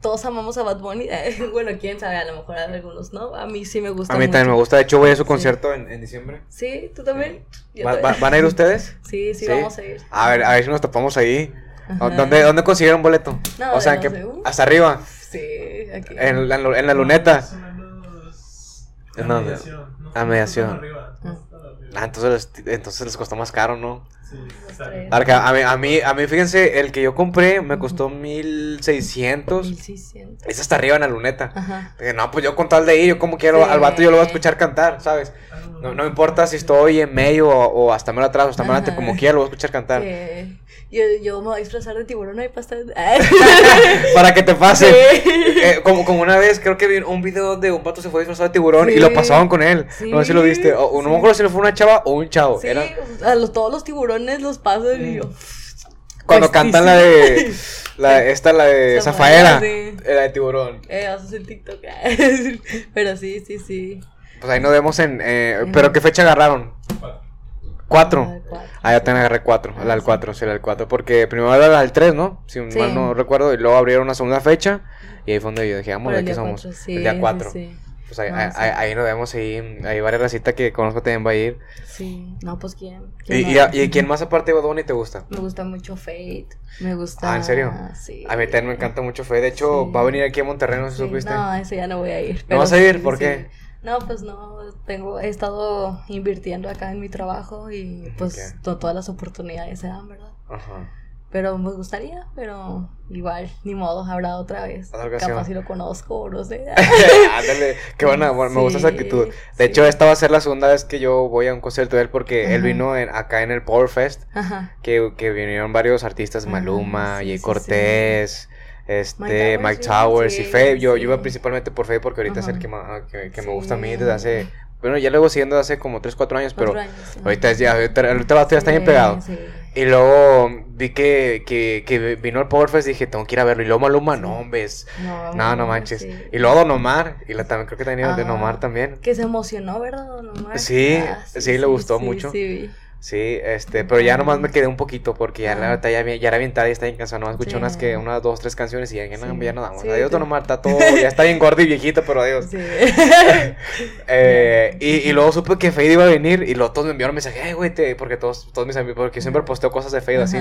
todos amamos a Bad Bunny, bueno, quién sabe, a lo mejor a algunos no, a mí sí me gusta A mí también me gusta. De hecho, voy a su Sí. concierto en, en diciembre. Sí, ¿tú también? Yo ¿Va- también. va- ¿Van a ir ustedes? Sí, sí, ¿Sí? vamos a ir. A ver, a ver si nos topamos ahí. Ajá. ¿Dónde, ¿Dónde consiguieron boleto? No, o sea, no que sé, uh. hasta arriba, Sí, aquí. en la, en la luneta. Más o menos. ¿En A dónde? mediación. No, A no mediación. no arriba. Ah, entonces, les- entonces les costó más caro, ¿no? Arca, a mí, a mí, a mí, fíjense, el que yo compré me costó 1600. 1600. Es hasta arriba en la luneta. Ajá. No, pues yo con tal de ir, yo como quiero, Sí. al vato yo lo voy a escuchar cantar, ¿sabes? No, no importa si estoy en medio o, o hasta medio atrás o hasta Ajá. como quiera lo voy a escuchar cantar. Sí. Yo, yo me voy a disfrazar de tiburón ahí para que te pase. Sí. Eh, como, como una vez, creo que vi un video donde un pato se fue disfrazado de tiburón y lo pasaban con él. No sé si lo viste. O, no me acuerdo si fue una chava o un chavo. Sí, Era a los, todos los tiburones los pasan y yo. cuando cantan la de. La, esta, la de Zafaera, sí. La de tiburón. Eh, haces el TikTok. Pero sí, sí, sí. Pues ahí nos vemos en. eh, ¿Pero qué fecha agarraron? Cuatro. Ah, cuatro. Ah, ya también agarré cuatro. La del. 4, sí, la del 4. Porque primero era la del 3, ¿no? Si Sí. mal no recuerdo. Y luego abrieron una segunda fecha. Y ahí fue donde yo dije, vamos, Por ¿de el día somos? cuatro, sí, el día sí, 4. Sí, Pues ahí, No, ahí, sí. ahí- ahí nos vemos. Ahí hay varias racitas que conozco también va a ir. sí. No, pues quién. ¿Y, ¿Quién y, más? y quién más aparte de Bad Bunny te gusta? Me gusta mucho Fate. Me gusta. Ah, ¿en serio? Sí. A mí también me encanta mucho Fede. De hecho, Sí. va a venir aquí a Monterrey, no sé si supiste. No, ese ya no voy a ir. ¿No vas a ir? ¿Por qué? No, pues no, tengo, he estado invirtiendo acá en mi trabajo y pues to- todas las oportunidades se dan, ¿verdad? Ajá. Pero me gustaría, pero igual, ni modo, habrá otra vez. Otra. Capaz si lo conozco, o no sé. Ándale, qué buena, bueno, me gusta esa Sí, actitud. De sí. hecho, esta va a ser la segunda vez que yo voy a un concierto de él porque él vino en- acá en el Power Fest. Ajá. que, que vinieron varios artistas, Ah, Maluma, sí, Jay sí, sí. Cortés, este, Mike Towers, sí, y Faye. Yo, sí. yo iba principalmente por Faye porque ahorita es el que, ma- que, que me Sí. gusta a mí desde hace... Bueno, ya lo llevo siguiendo desde hace como 3, 4 años, pero Cuatro años, sí. ahorita es ya, ahorita, ahorita vato ya está bien Sí, pegado. sí. Y luego vi que, que, que vino el Power Fest y dije, tengo que ir a verlo. Y luego Maluma, Sí. no, hombre, No, no, no manches. sí. Y luego Don Omar, y la, también creo que tenía Don Ah. Omar también. Que se emocionó, ¿verdad, don Omar? Sí, sí, le gustó sí, mucho. Sí. Sí, este, pero ya nomás me quedé un poquito porque ya la Ah. verdad ya, ya era bien tarde y está bien cansado. Nomás escuché Sí. unas que, unas dos, tres canciones y ya, ya, no, Sí. ya no damos. Sí, adiós. Don Omar, está todo, ya está bien gordo y viejito, pero adiós. Eh, y, y luego supe que Fade iba a venir y luego todos me enviaron mensaje, ay, güey, te-", porque todos, todos mis amigos, porque yo siempre posteo cosas de Fade así.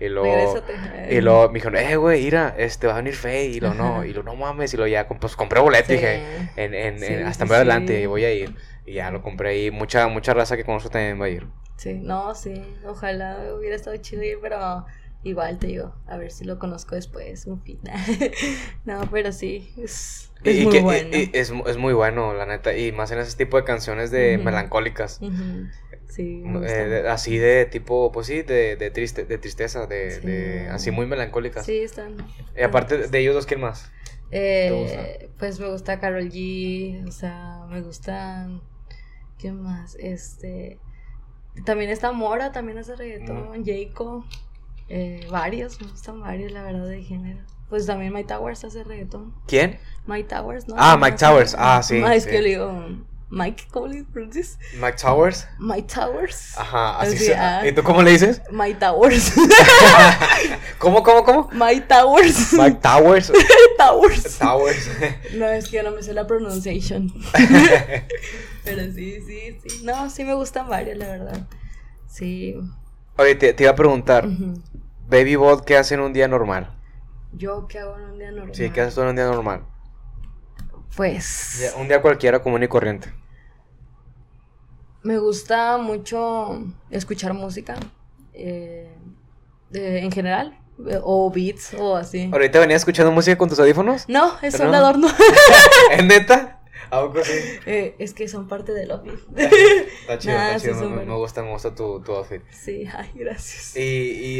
Y luego, y luego me dijeron, eh, güey, mira, este, va a venir Fade. Y lo no, y lo no mames, y lo ya, pues compré boleto, dije, en, en, en- hasta más adelante y voy a ir. Y ya lo compré y mucha, mucha raza que conozco también va a ir. Sí, no, sí. Ojalá hubiera estado chido ir, pero igual te digo, a ver si lo conozco después, un fin. no, pero sí, es, es Y muy que- bueno. y es, es muy bueno, la neta. Y más en ese tipo de canciones de melancólicas. Ujú. Sí, me Eh, así de tipo, pues sí, de, de, triste, de tristeza, de, Sí. de así muy melancólicas. Sí, están. Y aparte de ellos dos, ¿quién más? Eh, pues me gusta Carol G, o sea, me gustan. ¿Qué más? Este. También está Mora, también hace reggaetón, Jayco. Eh, varios, me gustan varios, la verdad, de género. Pues también Mike Towers hace reggaetón. ¿Quién? Mike Towers, ¿no? Ah, No, Mike no, Towers. no. Ah, sí, Ah, es sí. que yo le digo, Mike, ¿cómo le pronuncias? Mike Towers. Mike Towers. Ajá, así Así, se- ah. ¿Y tú cómo le dices? Mike Towers. ¿Cómo, cómo, cómo? Mike Towers. Mike Towers. Towers. Towers. No, es que yo no me sé la pronunciación. Pero sí, sí, sí. No, sí me gustan varios, la verdad. Sí. Oye, te, te iba a preguntar. Baby Bot, ¿qué hace en un día normal? Yo, ¿qué hago en un día normal? Sí, ¿qué haces tú en un día normal? Pues. Un día cualquiera, común y corriente. Me gusta mucho escuchar música. eh, de- en general. Eh, O beats o así. ¿Ahorita venías escuchando música con tus audífonos? No, es ¿No? un adorno. ¿Es neta? ¿A poco sí? Eh, es que son parte del outfit. Está chido, Nah, está chido. me, me gusta, me gusta tu, tu outfit. Sí, ay, gracias. Y,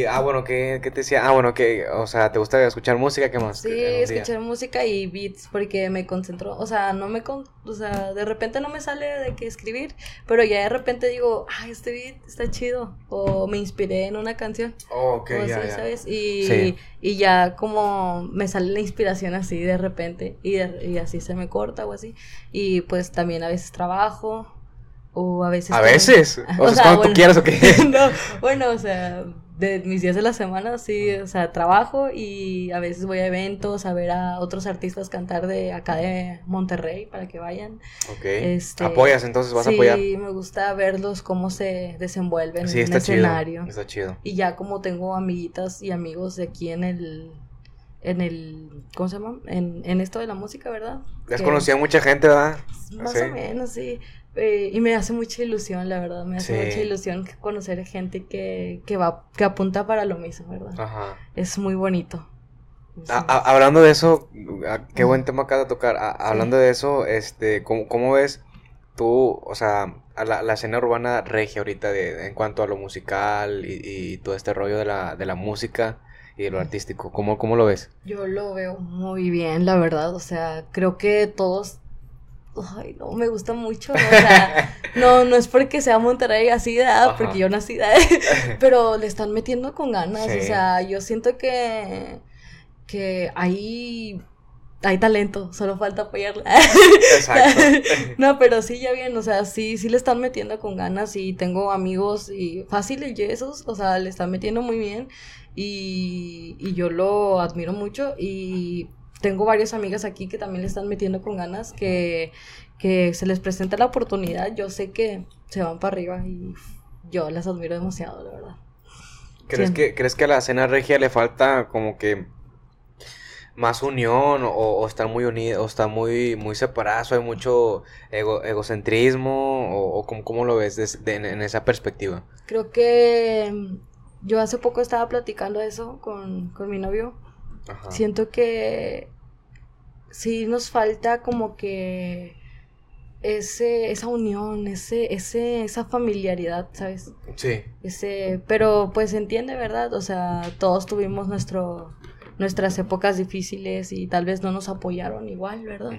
y, ah, bueno, ¿qué, ¿qué te decía? Ah, bueno, que, o sea, ¿te gusta escuchar música? ¿Qué más? Sí, escuchar música y beats porque me concentro, o sea, no me, con, o sea, de repente no me sale de qué escribir, pero ya de repente digo, ay, este beat está chido, o me inspiré en una canción, Oh, ok, o ya, así, ya. ¿sabes? Y, Sí. y ya como me sale la inspiración así de repente y, de- y así se me corta o así, y pues también a veces trabajo, o a veces... ¿A también- veces? O, O sea, ¿es sea, cuando bueno. tú quieras o qué? no, bueno, o sea, de mis días de la semana, sí, o sea, trabajo y a veces voy a eventos a ver a otros artistas cantar de acá de Monterrey para que vayan. ok. Este, ¿Apoyas entonces? ¿Vas sí, a apoyar? me gusta verlos cómo se desenvuelven Sí, en el chido. escenario. Está chido. Y ya como tengo amiguitas y amigos de aquí en el en el ¿cómo se llama? En, en esto de la música, ¿verdad? Has Que- conocido a mucha gente, ¿verdad? más o menos, sí. Eh, y me hace mucha ilusión, la verdad. Me hace Sí. mucha ilusión conocer gente que, que va, que apunta para lo mismo, ¿verdad? Ajá. Es muy bonito. Sí. A- a- hablando de eso, a- qué buen tema acabas de tocar. A- hablando de eso, este, ¿cómo, cómo ves tú, o sea, a la, la escena urbana regia ahorita de, en cuanto a lo musical y, y todo este rollo de la, de la música y de lo artístico? ¿Cómo, cómo lo ves? Yo lo veo muy bien, la verdad. O sea, creo que todos. Ay, no, me gusta mucho. O sea, no, no es porque sea Monterrey así Ajá. porque yo nací de pero le están metiendo con ganas. Sí. O sea, yo siento que, que hay, hay talento, solo falta apoyarla. Exacto. No, pero sí, ya bien, o sea, sí, sí le están metiendo con ganas y tengo amigos y fáciles yesos, o sea, le están metiendo muy bien y, y yo lo admiro mucho y tengo varias amigas aquí que también le están metiendo con ganas, que, que se les presenta la oportunidad, yo sé que se van para arriba y yo las admiro demasiado, la verdad. ¿Crees, Sí. que, ¿Crees que a la escena regia le falta como que más unión o, o está muy unida o está muy, muy separada? o ¿Hay mucho ego- egocentrismo o, o cómo, cómo lo ves des- de- en, en esa perspectiva? Creo que mm, yo hace poco estaba platicando eso con, con mi novio. Ajá. Siento que sí nos falta como que ese, esa unión, ese, ese, esa familiaridad, ¿sabes? Sí. Ese, pero pues se entiende, ¿verdad? O sea, todos tuvimos nuestro, nuestras épocas difíciles y tal vez no nos apoyaron igual, ¿verdad?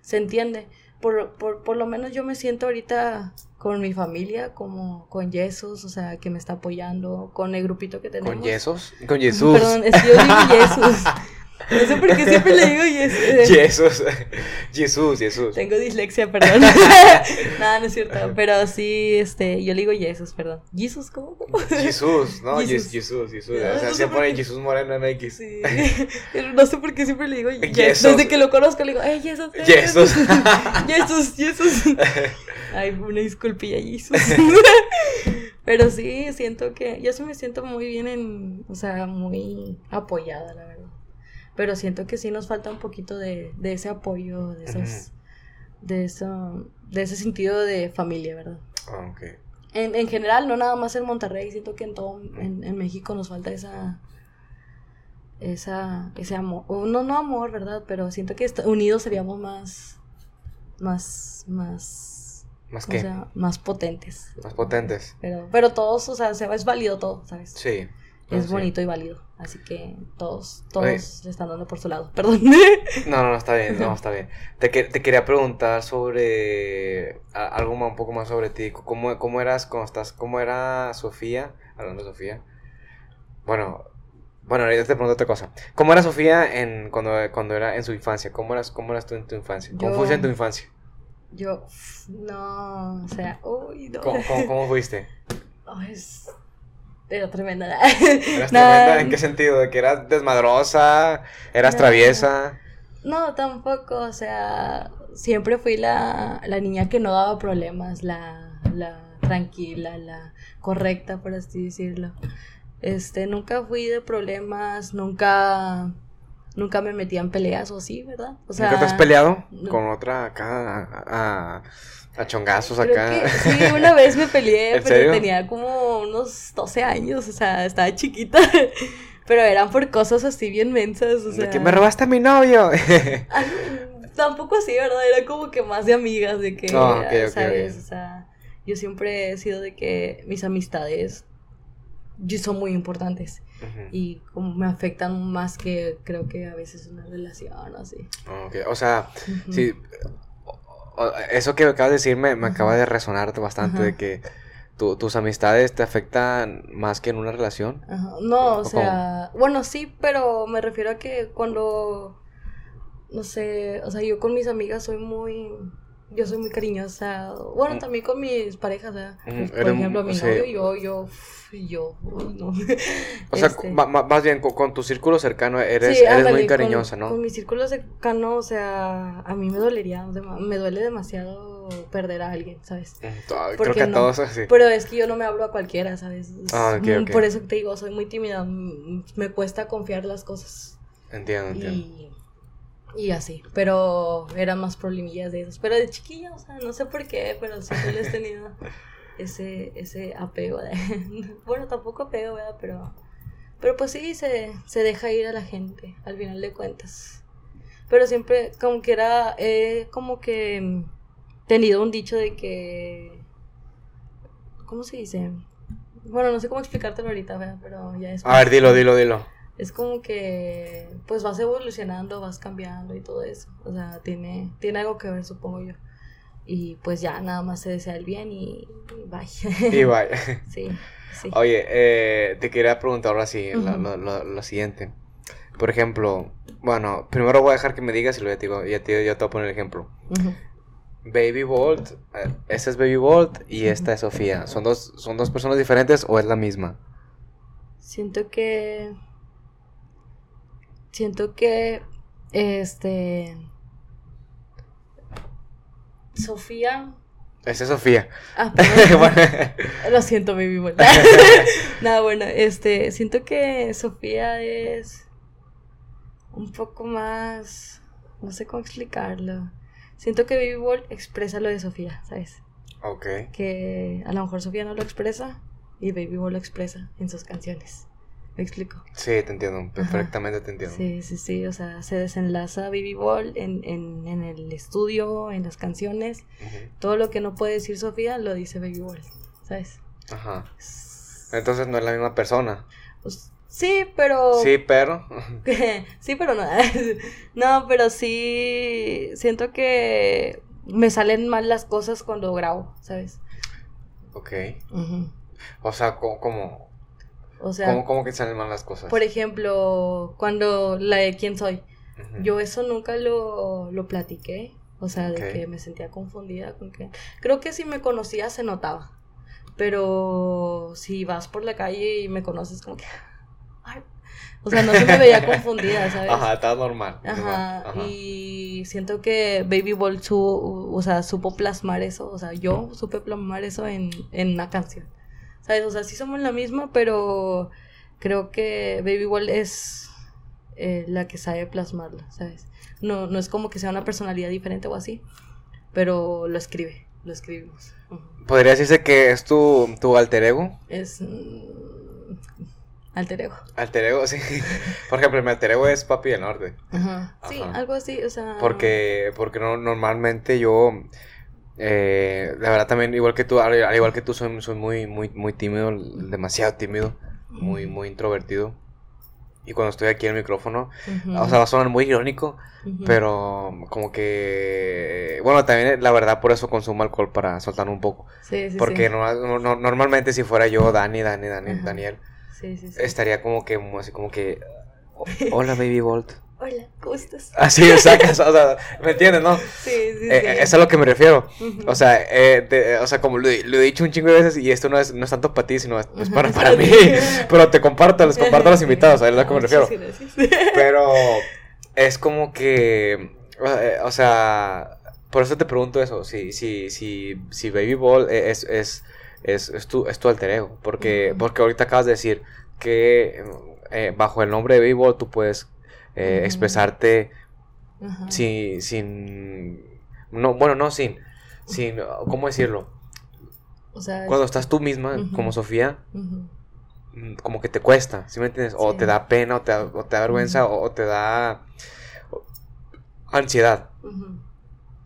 Se entiende. Por, por, por lo menos yo me siento ahorita con mi familia, como con Jesús, o sea, que me está apoyando, con el grupito que tenemos. ¿Con Yesos? Con Jesús. Perdón, es que yo digo. No sé por qué siempre le digo Jesús. Jesús. Jesús, Jesús. Tengo dislexia, perdón. Nada, no es cierto. Pero sí, este, yo le digo Jesús, perdón. ¿Jesús cómo? Jesús, no, Jesús. Jes- Jesús, Jesús. No, O sea, no se pone. Jesús Moreno MX. Sí. No sé por qué siempre le digo Jesús. Desde que lo conozco le digo, ¡ay, Jesús! Jesús. Jesús, Jesús. Ay, una disculpilla, Jesús. Pero sí, siento que. Yo sí me siento muy bien en. O sea, muy apoyada, la verdad. Pero siento que sí nos falta un poquito de, de ese apoyo, de esas. De eso. De ese sentido de familia, ¿verdad? Ah, ok. En, en general, no nada más en Monterrey, siento que en todo en, en México nos falta esa esa ese amor, o no no amor, ¿verdad? Pero siento que unidos seríamos más más más ¿Más ¿cómo qué? más potentes. Más potentes. Pero pero todos, o sea, es válido todo, ¿sabes? Sí. Es Sí. bonito y válido, así que todos todos Oye. le están dando por su lado. Perdón. No, no, no, está bien, no, está bien. Te, te quería preguntar sobre algo más- un poco más sobre ti. ¿Cómo, cómo eras cuando estás, cómo era Sofía? Hablando de Sofía. Bueno, bueno, ahorita te pregunto otra cosa. ¿Cómo era Sofía en cuando, cuando era en su infancia? ¿Cómo eras, cómo eras tú en tu infancia? ¿Cómo Yo- fuiste en tu infancia? Yo no, o sea, uy, no. ¿Cómo, cómo, cómo fuiste? Es- Era tremenda. ¿Eras No, tremenda? ¿En qué sentido? ¿De que eras desmadrosa? ¿Eras No. traviesa? No, tampoco, o sea, siempre fui la, la niña que no daba problemas, la, la tranquila, la correcta, por así decirlo. Este, nunca fui de problemas, nunca, nunca me metía en peleas o sí, ¿verdad? O sea, ¿Nunca te has peleado no. con otra acá a, a, a chongazos acá? que sí, una vez me peleé, ¿En pero serio? tenía como unos 12 años, o sea, estaba chiquita. Pero eran por cosas así bien mensas, o De sea. que me robaste a mi novio. Ay, tampoco así, ¿verdad? Era como que más de amigas, de que, Ah, ok, ok, ¿sabes? ok. O sea, yo siempre he sido de que mis amistades son muy importantes Ujú. y como me afectan más que creo que a veces una relación así. Ok, O sea, Ujú. sí. Eso que acabas de decir me, me acaba de resonar bastante Ajá. de que tu- tus amistades te afectan más que en una relación. Ajá, No, ¿O o sea, bueno, sí, pero me refiero a que cuando, no sé, o sea, yo con mis amigas soy muy, yo soy muy cariñosa, bueno, Mm. también con mis parejas, ¿verdad? Mm, Por ejemplo, mi sí. novio, yo, yo, yo, no. O sea, Este, más bien con, con tu círculo cercano eres, sí, eres ándale, muy con- cariñosa, ¿no? Con mi círculo cercano, o sea, a mí me dolería, me duele demasiado perder a alguien, ¿sabes? Mm, Creo ¿Por que qué a no? todos así. Pero es que yo no me hablo a cualquiera, ¿sabes? Es Ah, ok. Por eso te digo, soy muy tímida, mm, me cuesta confiar las cosas. Entiendo, entiendo. Y, y así, pero eran más problemillas de esos. Pero de chiquilla, o sea, no sé por qué, pero siempre les he tenido ese, ese apego. De, bueno, tampoco apego, ¿verdad? Pero, pero pues sí, se, se deja ir a la gente, al final de cuentas. Pero siempre, como que era, he como que tenido un dicho de que, ¿cómo se dice? Bueno, no sé cómo explicártelo ahorita, ¿verdad? Pero ya es... A ver, dilo, dilo, dilo. Es como que pues vas evolucionando, vas cambiando y todo eso. O sea, tiene, tiene algo que ver, supongo yo. Y pues ya nada más se desea el bien y, y bye. Y vaya. sí, sí. Oye, eh, te quería preguntar ahora sí lo, Ujú. lo- lo- lo siguiente. Por ejemplo, bueno, primero voy a dejar que me digas y luego ya te digo, ya te, yo te voy a poner el ejemplo. Baby Bolt, eh, esta es Baby Bolt y esta es Sofía. ¿Son dos, ¿Son dos personas diferentes o es la misma? Siento que. Siento que. Este. Sofía. Esta es Sofía. Ah. Bueno, Lo siento, baby. Bueno. Nada, bueno, este, siento que Sofía es un poco más, no sé cómo explicarlo. Siento que Baby Ball expresa lo de Sofía, ¿sabes? ok. Que a lo mejor Sofía no lo expresa y Baby Ball lo expresa en sus canciones. ¿Me explico? Sí, te entiendo. Perfectamente te entiendo. Sí, sí, sí, o sea, se desenlaza Baby Ball en, en, en el estudio, en las canciones. Todo lo que no puede decir Sofía lo dice Baby Ball, ¿sabes? Ajá. Entonces no es la misma persona. Pues, sí, pero... Sí, pero. sí, pero no. no, pero sí siento que me salen mal las cosas cuando grabo, ¿sabes? ok. Ujú. O sea, ¿cómo, cómo, O sea, cómo, cómo que salen mal las cosas? por ejemplo, cuando la de quién soy, yo eso nunca lo, lo platiqué. O sea, de que me sentía confundida con que... Creo que si me conocía se notaba. Pero si vas por la calle y me conoces como que... ay, O sea, no se me veía confundida, ¿sabes? Ajá, está normal. Ajá, normal, ajá. y siento que Baby Ball su, o sea, supo plasmar eso, o sea, yo supe plasmar eso en, en una canción. ¿Sabes? O sea, sí somos la misma, pero creo que Baby Ball es eh, la que sabe plasmarla, ¿sabes? No, no es como que sea una personalidad diferente o así, pero lo escribe, lo escribimos. Ujú. ¿Podría decirse que es tu, tu alter ego? Es mm, alter ego. Alter ego, sí. Por ejemplo, mi alter ego es Papi del Norte. Ajá. Sí, Ajá. algo así, o sea... Porque, porque no, normalmente yo, eh, la verdad también, igual que tú, al, al igual que tú, soy, soy muy, muy, muy tímido, demasiado tímido, muy, muy introvertido. Y cuando estoy aquí en el micrófono, o sea, va a sonar muy irónico, pero como que, bueno, también la verdad por eso consumo alcohol para soltar un poco. Sí, sí, Porque sí. no- no- no- normalmente si fuera yo, Dani, Dani, Dani. Daniel, estaría como que, así como que, "Oh, hola baby Bolt. Hola, ¿cómo estás? Así, sacas, o sea, ¿me entiendes, no? Sí, sí, sí. Eh, eh, eso es a lo que me refiero. O sea, eh, o sea como lo, he- lo he dicho un chingo de veces y esto no es, no es tanto para ti, sino es, es para, para mí. Pero te comparto, les comparto a los invitados, a lo que me refiero. Pero es como que, eh, o sea, por eso te pregunto eso, si, si, si, si Baby Ball es, es, es, es tu, es tu alter ego, porque, porque ahorita acabas de decir que eh, bajo el nombre de Baby Ball tú puedes eh, expresarte sin, sin, no, bueno, no sin, sin, ¿cómo decirlo? O sea, Cuando estás tú misma, como Sofía, mm, como que te cuesta, ¿sí me entiendes? O Sí. te da pena, o te da, o te da vergüenza, o, o te da... ansiedad.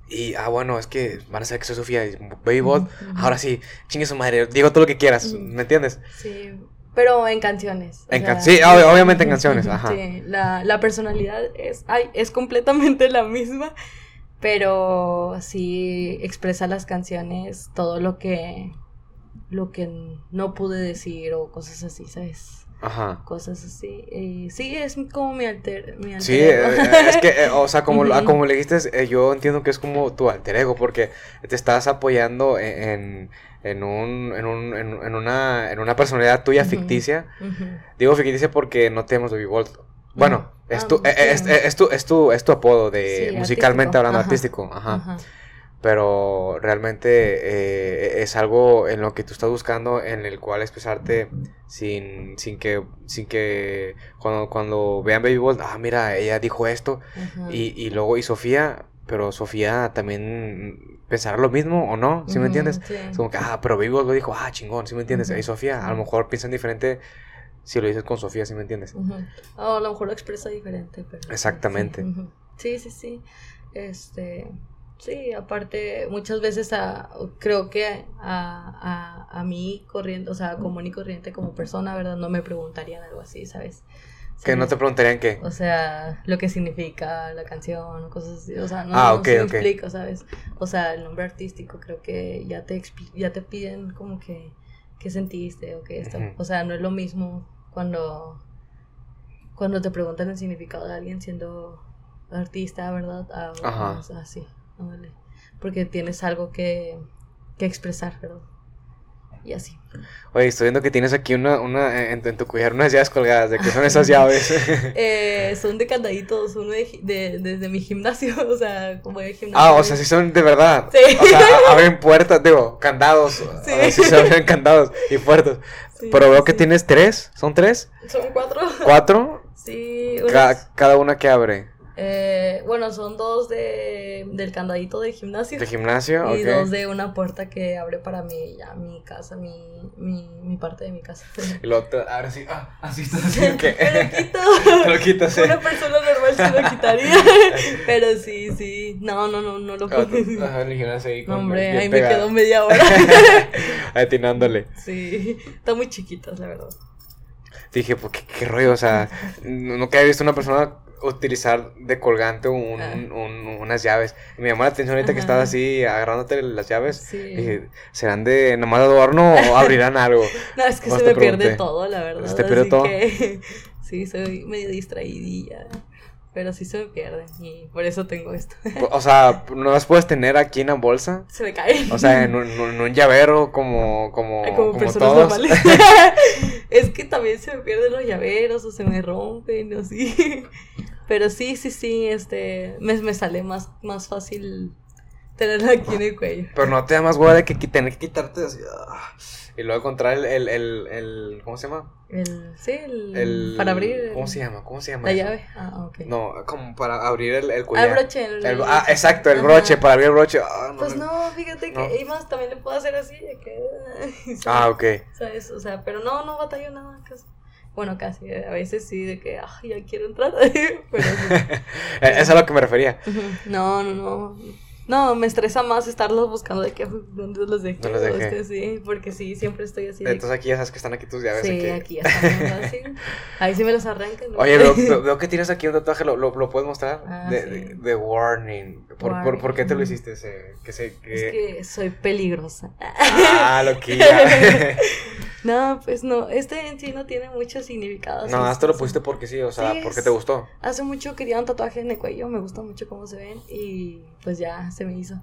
Y, ah, bueno, es que van a saber que soy Sofía. Y Baby Bot, Ujú, ujú. ahora sí, chingue su madre. Digo todo lo que quieras. ¿me entiendes? Sí, pero en canciones. sea, sí, ob- obviamente en canciones, ujú, ajá. Sí, la, la personalidad es, ay, es completamente la misma, pero sí expresa las canciones todo lo que, lo que no pude decir o cosas así, ¿sabes? Ajá. Cosas así. Y sí, es como mi alter, mi alter Sí, ego. eh, es que, eh, o sea, como, Ujú. como le dijiste, eh, yo entiendo que es como tu alter ego, porque te estás apoyando en, en, en un, en, un, en, en una, en una personalidad tuya ficticia. Digo ficticia porque no tenemos Baby Bolt. Bueno, Ah, es, tu, sí. eh, es, es- es tu, es, tu, es tu apodo de Sí, musicalmente artístico, hablando ajá. artístico, ajá. Ajá. Pero realmente eh, es algo en lo que tú estás buscando, en el cual expresarte sin, sin que, sin que cuando, cuando vean Baby Bolt, ah, mira, ella dijo esto, y, y luego, y Sofía, pero Sofía también pensará lo mismo o no, ¿sí me entiendes? sí. Es como que, ah, pero Bolt lo dijo, ah, chingón, ¿sí me entiendes? Y Sofía, a lo mejor piensan diferente si lo dices con Sofía, ¿sí me entiendes? O a lo mejor lo expresa diferente, pero... Exactamente. Sí, sí, sí, sí. Este... Sí, aparte, muchas veces a, creo que a, a, a mí corriente, o sea, común y corriente como persona, ¿verdad? No me preguntarían algo así, ¿sabes? Que no te preguntarían qué. O sea, lo que significa la canción o cosas así. O sea, no, Ah, no se me ok. explico, ¿sabes? O sea, el nombre artístico creo que ya te, ya te piden como que qué sentiste o qué esto. O sea, no es lo mismo cuando, cuando te preguntan el significado de alguien siendo artista, ¿verdad? A, Ajá. así, ándale. Porque tienes algo que, que expresar, ¿verdad? Y así. Oye, estoy viendo que tienes aquí una, una en, en tu collar unas llaves colgadas. ¿De qué son esas llaves? Eh, son de candaditos, uno de, desde mi gimnasio, o sea, como de gimnasio. ah, o sea, sí son de verdad. Sí. O sea, abren puertas, digo, candados. Sí. Sí. sí se abren candados y puertas. Sí, Pero veo sí, que tienes tres. ¿Son tres? Son cuatro. ¿Cuatro? Sí, Ca- cada una que abre. Eh, bueno, son dos de, del candadito de gimnasio. ¿De gimnasio? Y dos de una puerta que abre para mí, ya mi casa, mi, mi, mi parte de mi casa. Y te- ahora sí. Ah, así estás así. ¿qué? Me lo quito. Te lo quitas. Una persona normal se lo quitaría. Pero sí, sí. No, no, no, no lo puedo. ajá, en el gimnasio ahí No, con- hombre, ahí me quedo media hora. Atinándole. Sí, están muy chiquitas, la verdad. Dije, pues, ¿qué, qué rollo? O sea, nu- nunca he visto una persona utilizar de colgante un, Ah. un- unas llaves. Me llamó la atención ahorita que estabas así agarrándote las llaves. Sí. ¿serán de nomás adorno o abrirán algo? No, es que se me pierde todo, la verdad. ¿Se te pierde así todo? que sí, soy medio distraídilla. Pero sí se me pierde. Y por eso tengo esto. O sea, ¿no las puedes tener aquí en la bolsa? se me cae. O sea, en un, en un llavero como, como, Ay, como, como personas todos. normales. Es que también se me pierden los llaveros o se me rompen o así. Pero sí, sí, sí, este, me, me sale más, más fácil tenerla aquí en el cuello. Pero no te da más hueá de que tener que quitarte así. ah, y luego encontrar el, el, el, el- ¿cómo se llama? El, sí, el, El, para abrir ¿Cómo se llama? ¿Cómo se llama la eso? llave. Ah, ok. No, como para abrir el, el Ah, el broche. el- ah, exacto, el Ajá. broche, para abrir el broche. Ah, no, Pues no. no, fíjate que No. y más también le puedo hacer así, de que... Ah, ok. ¿Sabes? O sea, pero no, no batallo nada casi. Bueno, casi, eh, a veces sí, de que, ay, ya quiero entrar, pero. Eh, Eso es a lo que me refería. No, no, no. No, me estresa más estarlos buscando de que, "Uy, ¿dónde los dejé? No los O dejé. Es que sí, porque sí, siempre estoy así. de Entonces aquí ya sabes que están aquí tus llaves. sí, aquí. aquí ya están así. Ahí sí me los arrancan. ¿no? Oye, veo, veo- veo que tienes aquí un tatuaje, ¿lo, lo, lo puedes mostrar? Ah, de, sí. de, de Warning. ¿Por, Por, por qué te lo hiciste ese? Que se, que... Es que soy peligrosa. Ah, loquilla. No, pues no, este en sí no tiene mucho significado. no, esto lo pusiste porque sí, o sea, Sí, porque te gustó. Hace mucho quería un tatuaje en el cuello, me gusta mucho cómo se ven y pues ya se me hizo.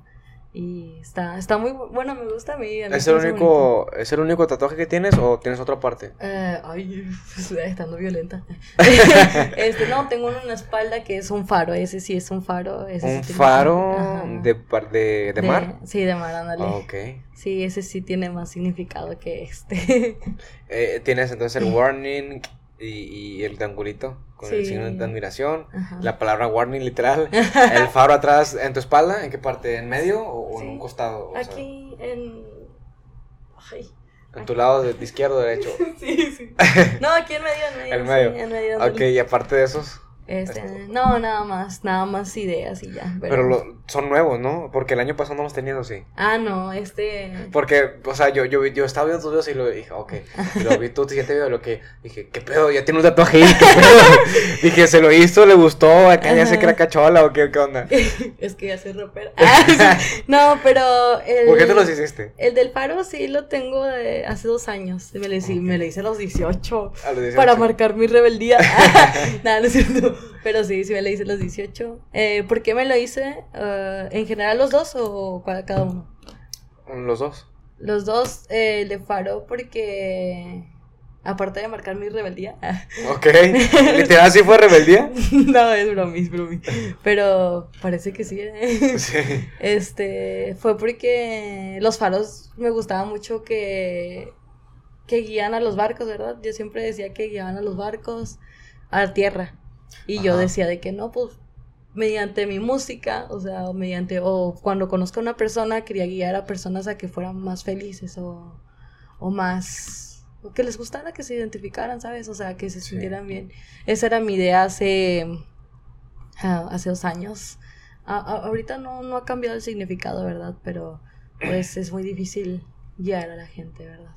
Y está, está muy bu- bueno, me gusta a mí. a mí ¿Es el, único, ¿Es el único tatuaje que tienes o tienes otra parte? Eh, ay, estoy estando violenta. este, no, tengo uno en la espalda que es un faro, ese sí es un faro. Ese ¿Un sí faro de, par- de, de mar? Sí, de mar, ándale. Ok. Sí, ese sí tiene más significado que este. Eh, tienes entonces el warning y, y el triangulito con el signo de admiración. Ajá. La palabra warning literal. El faro atrás en tu espalda, ¿en qué parte? ¿En medio o, en un costado? O sea, Aquí en. Ay. en tu lado de, de izquierdo o derecho. Sí, sí. No, aquí en medio, en medio. En medio. sí, en medio Ok, y aparte de esos, Este, no, nada más, nada más ideas y ya. Pero lo- son nuevos, ¿no? Porque el año pasado no los tenías así. Ah, no, este... Porque, o sea, yo, yo, yo estaba viendo tus videos y lo dije, ok. Y lo vi tu siguiente video, lo que dije, ¿qué pedo? Ya tiene un tatuaje ahí, ¿qué pedo? dije, ¿se lo hizo? ¿Le gustó? ¿Acá ya se Ajá. crea cachola o qué, qué onda? es que ya soy rapera. Ah, sí. No, pero el... ¿Por qué te los hiciste? El del faro sí lo tengo de hace dos años. Me lo, hice- me lo hice a los 18. A los 18. Para marcar mi rebeldía. Nada, no es cierto. Pero sí, sí me lo hice los 18. Eh, ¿Por qué me lo hice? Eh, ¿En general los dos o cada uno? Los dos. Los dos, eh, el de faro porque... Aparte de marcar mi rebeldía. Ok. ¿Literal sí fue rebeldía? no, es bromi, es bromi. Pero parece que sí. ¿eh? Sí. Este, fue porque los faros me gustaba mucho que, que guían a los barcos, ¿verdad? Yo siempre decía que guiaban a los barcos a la tierra. Y yo decía de que no, pues, mediante mi música, o sea, o mediante, o cuando conozco a una persona, quería guiar a personas a que fueran más felices o, o más, o que les gustara, que se identificaran, ¿sabes? O sea, que se Sí. sintieran bien. Esa era mi idea hace, ah, hace dos años. A- a- ahorita no, no ha cambiado el significado, ¿verdad? Pero pues es muy difícil guiar a la gente, ¿verdad?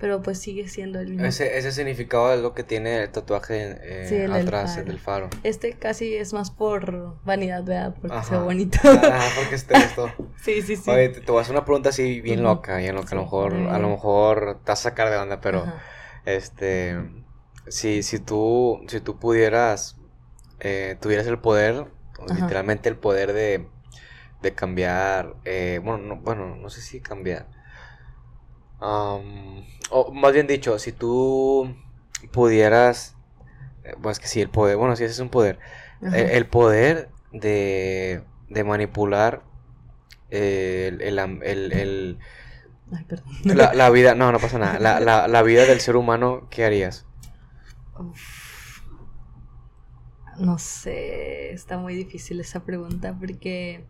Pero pues sigue siendo el mismo. Ese, ese significado es lo que tiene el tatuaje eh, Sí, el del atrás, el faro. del faro. Este casi es más por vanidad, ¿verdad? Porque se ve Ajá. bonito. Ah, porque este esto. sí, sí, sí. Oye, te, te voy a hacer una pregunta así bien loca, bien loca. A lo Sí, mejor, a lo mejor te vas a sacar de onda, pero Ajá. este si, si tú, si tú pudieras, eh, tuvieras el poder, Ajá. literalmente el poder de, de cambiar, eh, bueno, no, bueno, no sé si cambiar. Am, o más bien dicho, si tú pudieras, eh, bueno, es que sí, el poder, bueno, sí, ese es un poder. Ajá. El, el poder de, de manipular eh, el, el, am- el- el- Ay, perdón. la, la vida, no, no pasa nada, la, la, la vida del ser humano, ¿qué harías? Uf. No sé, está muy difícil esa pregunta porque...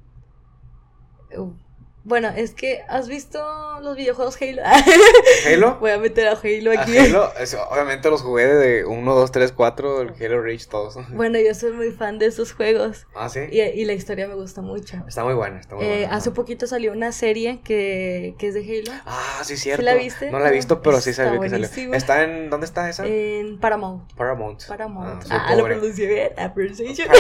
Uf. Bueno, es que has visto los videojuegos Halo. ¿Halo? Voy a meter a Halo ¿A aquí. Halo? Es- obviamente los jugué de 1, 2, 3, 4, el Halo Reach, todos. Bueno, yo soy muy fan de esos juegos Ah, sí. y, y la historia me gusta mucho. Está muy buena, está muy Eh, buena. hace poquito salió una serie que, que es de Halo Ah, sí, cierto. la viste? No la he visto, pero sí Está sabía que salió. ¿Está en. ¿Dónde está esa? en Paramount. Paramount. Paramount. Ah, Ah, lo pronuncié bien. Ah, pronunciation. Par-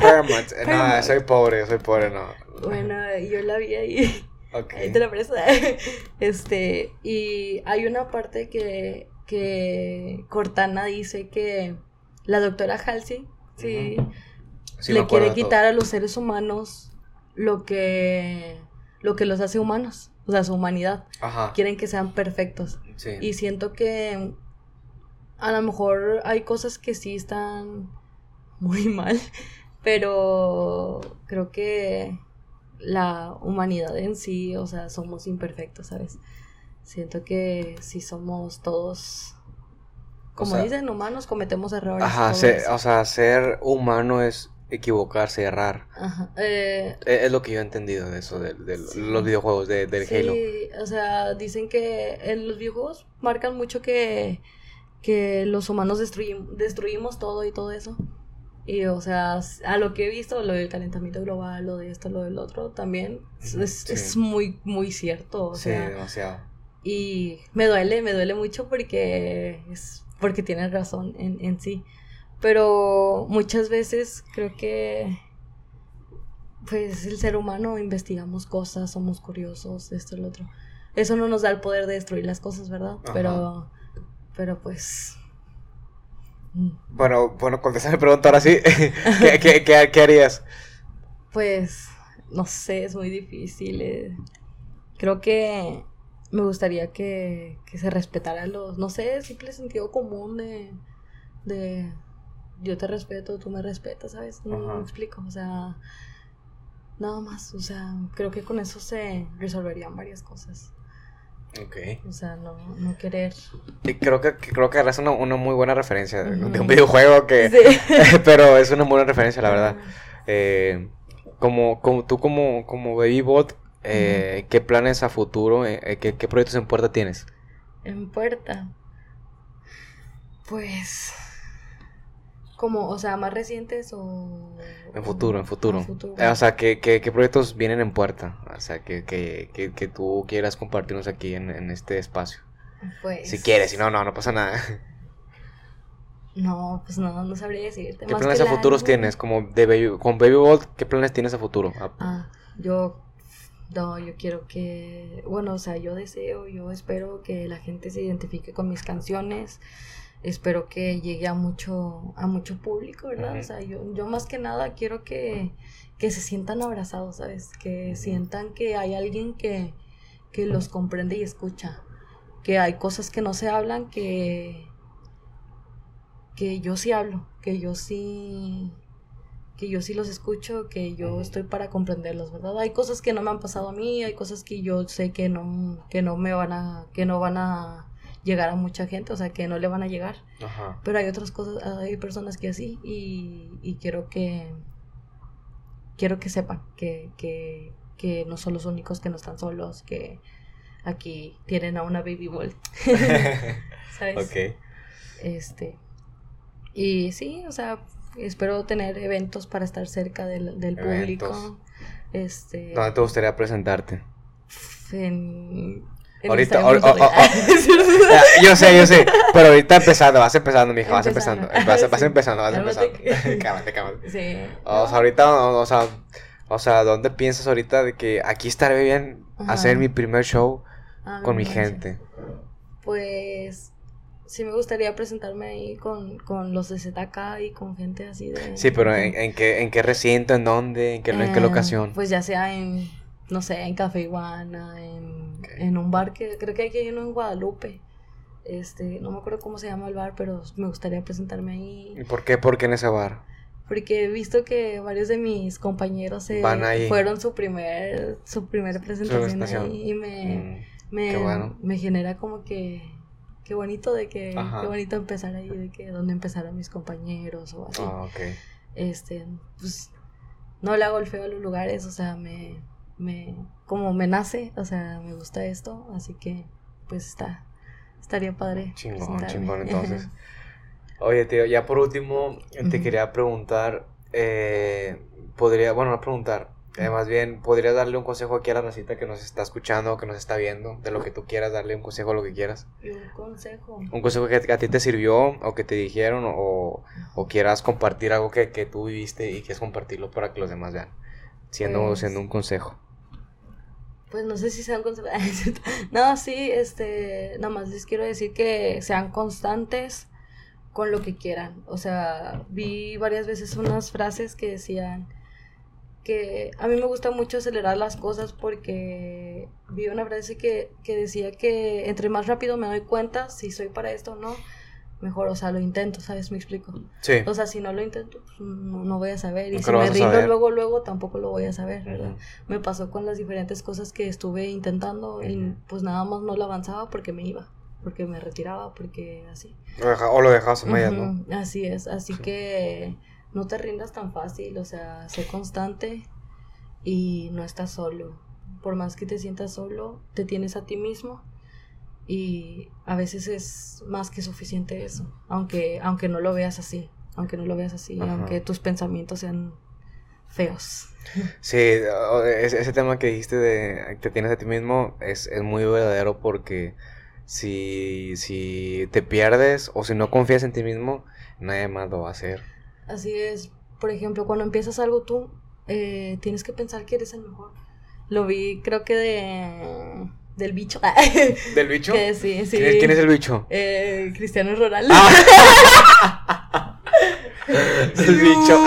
Paramount. No, Paramount. soy pobre, soy pobre, no. Bueno, yo la vi ahí. Ok. Ahí te la presto. Este, y hay una parte que, que Cortana dice que la doctora Halsey, sí, le quiere todo. quitar a los seres humanos lo que, lo que los hace humanos, o sea, su humanidad. Ajá. Quieren que sean perfectos. Sí. Y siento que a lo mejor hay cosas que sí están muy mal, pero creo que la humanidad en sí, o sea, somos imperfectos, ¿sabes? Siento que si somos todos, como sea, dicen, humanos, cometemos errores. Ajá, se- o sea, ser humano es equivocarse, errar. Ajá, eh, Es, es lo que yo he entendido de eso, de, de Sí. los videojuegos, de, del sí, Halo. o sea, dicen que en los videojuegos marcan mucho que, que los humanos destruim- destruimos todo y todo eso. Y, o sea, a lo que he visto, lo del calentamiento global, lo de esto, lo del otro, también es, es- sí. es muy, muy cierto. O sí, sea, demasiado. y me duele, me duele mucho porque es porque tienes razón en, en sí. Pero muchas veces creo que pues el ser humano investigamos cosas, somos curiosos, esto y lo otro. Eso no nos da el poder de destruir las cosas, ¿verdad? Ajá. Pero pero pues Bueno, bueno, contesta mi pregunta ahora sí. ¿Qué, qué, qué, qué harías? pues no sé, es muy difícil. eh. Creo que me gustaría que, que se respetara los, no sé, simple sentido común de, de yo te respeto, tú me respetas, ¿sabes? No, Ajá. me explico, o sea, nada más, o sea, creo que con eso se resolverían varias cosas. Ok. O sea, no, no querer. Y creo que, creo que es una, una muy buena referencia de, un videojuego que... Sí. pero es una buena referencia, la verdad. Eh, como, como tú como, como Baby Bot, eh, ¿qué planes a futuro, eh, eh, qué, qué proyectos en puerta tienes? En puerta. Pues. Como, o sea, más recientes o... En futuro, en futuro. En futuro. Eh, O sea, ¿qué, qué, qué proyectos vienen en puerta? O sea, que, que, que, que tú quieras compartirnos aquí en, en este espacio. Pues... Si quieres, si no, no, no pasa nada. No, pues no, no sabría decirte. ¿Qué más planes a futuros tienes? Como de Baby, con Baby Gold, ¿qué planes tienes a futuro? Ah, Ah, yo, no, yo quiero que, bueno, o sea, yo deseo, yo espero que la gente se identifique con mis canciones, espero que llegue a mucho, a mucho público, ¿verdad? O sea, yo, yo más que nada quiero que, que se sientan abrazados, ¿sabes? Que sientan que hay alguien que, que los comprende y escucha, que hay cosas que no se hablan, que, que yo sí hablo, que yo sí que yo sí los escucho, que yo estoy para comprenderlos, ¿verdad? Hay cosas que no me han pasado a mí, hay cosas que yo sé que no, que no me van a, que no van a llegar a mucha gente, o sea, que no le van a llegar. Ajá. Pero hay otras cosas, hay personas que así, y, y quiero que, quiero que sepan que, que, que no son los únicos, que no están solos, que aquí tienen a una baby ball, ¿sabes? ok. Este. Y sí, o sea, espero tener eventos para estar cerca del, del público. Este. ¿Dónde te gustaría presentarte? En, en Ahorita, sé. Ah, yo sé, yo sé. Pero ahorita empezando, vas empezando, mija, vas empezando. Empezando. Vas, vas empezando, vas empezando. Cámate, cámate. Sí. O sea, ahorita, o, o sea, o sea, ¿dónde piensas ahorita de que aquí estaré bien Ajá. hacer mi primer show Ah, con mi gente? Pues sí me gustaría presentarme ahí con, con los de ZK y con gente así de... Sí, pero ¿en, en qué, en qué recinto, en dónde, en qué, en qué Eh, locación? Pues ya sea en, no sé, en Café Iguana, en, en un bar que creo que hay uno en Guadalupe. Este, no me acuerdo cómo se llama el bar, pero me gustaría presentarme ahí. ¿Y ¿Por qué? ¿Por qué en ese bar? Porque he visto que varios de mis compañeros se Van ahí. fueron su primer, su primera presentación ahí y me, Mm, me, bueno. me genera como que qué bonito de que Ajá. qué bonito empezar ahí de que donde empezaron mis compañeros o así ah, este pues no le hago el feo a los lugares o sea me me como me nace o sea me gusta esto así que pues está estaría padre Chingón, chingón, entonces. Oye, tío, ya por último, te quería preguntar, eh, podría, bueno, no preguntar, eh, más bien, ¿podrías darle un consejo aquí a la racita que nos está escuchando, que nos está viendo, de lo que tú quieras, darle un consejo, lo que quieras? un consejo Un consejo que a ti te sirvió o que te dijeron o, o quieras compartir algo que, que tú viviste y quieres compartirlo para que los demás vean, siendo, Pues- siendo un consejo. Pues no sé si sean consejos. no, sí, este, nada más les quiero decir que sean constantes con lo que quieran. O sea, vi varias veces unas frases que decían que a mí me gusta mucho acelerar las cosas porque vi una frase que, que decía que entre más rápido me doy cuenta si soy para esto o no, mejor, o sea, lo intento, ¿sabes? Me explico. Sí. O sea, si no lo intento, pues no, no voy a saber. Y si me rindo luego, luego, tampoco lo voy a saber, ¿verdad? Me pasó con las diferentes cosas que estuve intentando y pues nada más no lo avanzaba porque me iba, porque me retiraba, porque así. O lo dejas a medias, ¿no? Así es, así Sí. que no te rindas tan fácil, o sea, sé constante y no estás solo. Por más que te sientas solo, te tienes a ti mismo y a veces es más que suficiente eso, aunque aunque no lo veas así, aunque no lo veas así, Ajá. aunque tus pensamientos sean feos. Sí, ese, tema que dijiste de que tienes a ti mismo es, es muy verdadero porque si, si te pierdes o si no confías en ti mismo, nadie más lo va a hacer. Así es, por ejemplo, cuando empiezas algo tú, eh, tienes que pensar que eres el mejor. Lo vi, creo que de del bicho. ¿Del bicho? que sí, sí. ¿Quién, es, quién es el bicho? Eh, Cristiano Ronaldo. Ah. el bicho.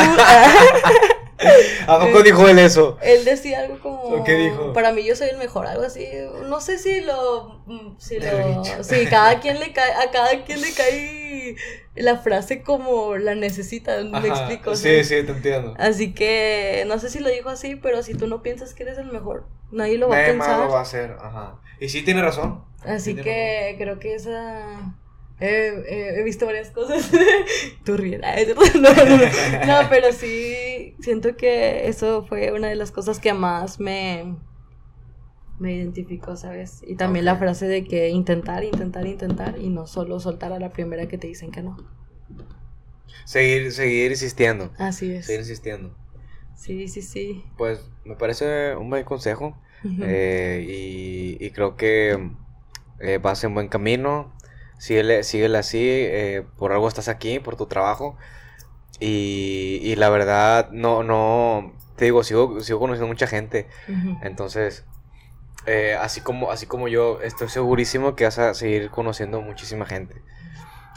¿A poco dijo él eso? Él decía algo como. ¿Qué dijo? Para mí yo soy el mejor, algo así. No sé si lo. mm, Si lo. Sí, cada quien le cae. A cada quien le cae la frase como la necesita. Me explico. Sí, sí, te entiendo. Así que no sé si lo dijo así, pero si tú no piensas que eres el mejor, nadie lo va a Nadie más pensar. lo va a hacer. Ajá. Y sí tiene razón. Así Sí que creo que esa. Eh, eh, he visto varias cosas. Tú ríes. Ay, No, no, no. No, pero sí siento que eso fue una de las cosas que más me. Me identificó, ¿sabes? Y también la frase de que intentar, intentar, intentar y no solo soltar a la primera que te dicen que no. Seguir, seguir insistiendo. Así es. Seguir insistiendo. Sí, sí, sí. Pues me parece un buen consejo. Eh, y, y creo que eh, vas en buen camino. Síguele, síguele así. eh, por algo estás aquí, por tu trabajo. Y, y la verdad, no, no. Te digo, sigo, sigo conociendo mucha gente. Entonces, eh, así, como, así como yo, estoy segurísimo que vas a seguir conociendo muchísima gente.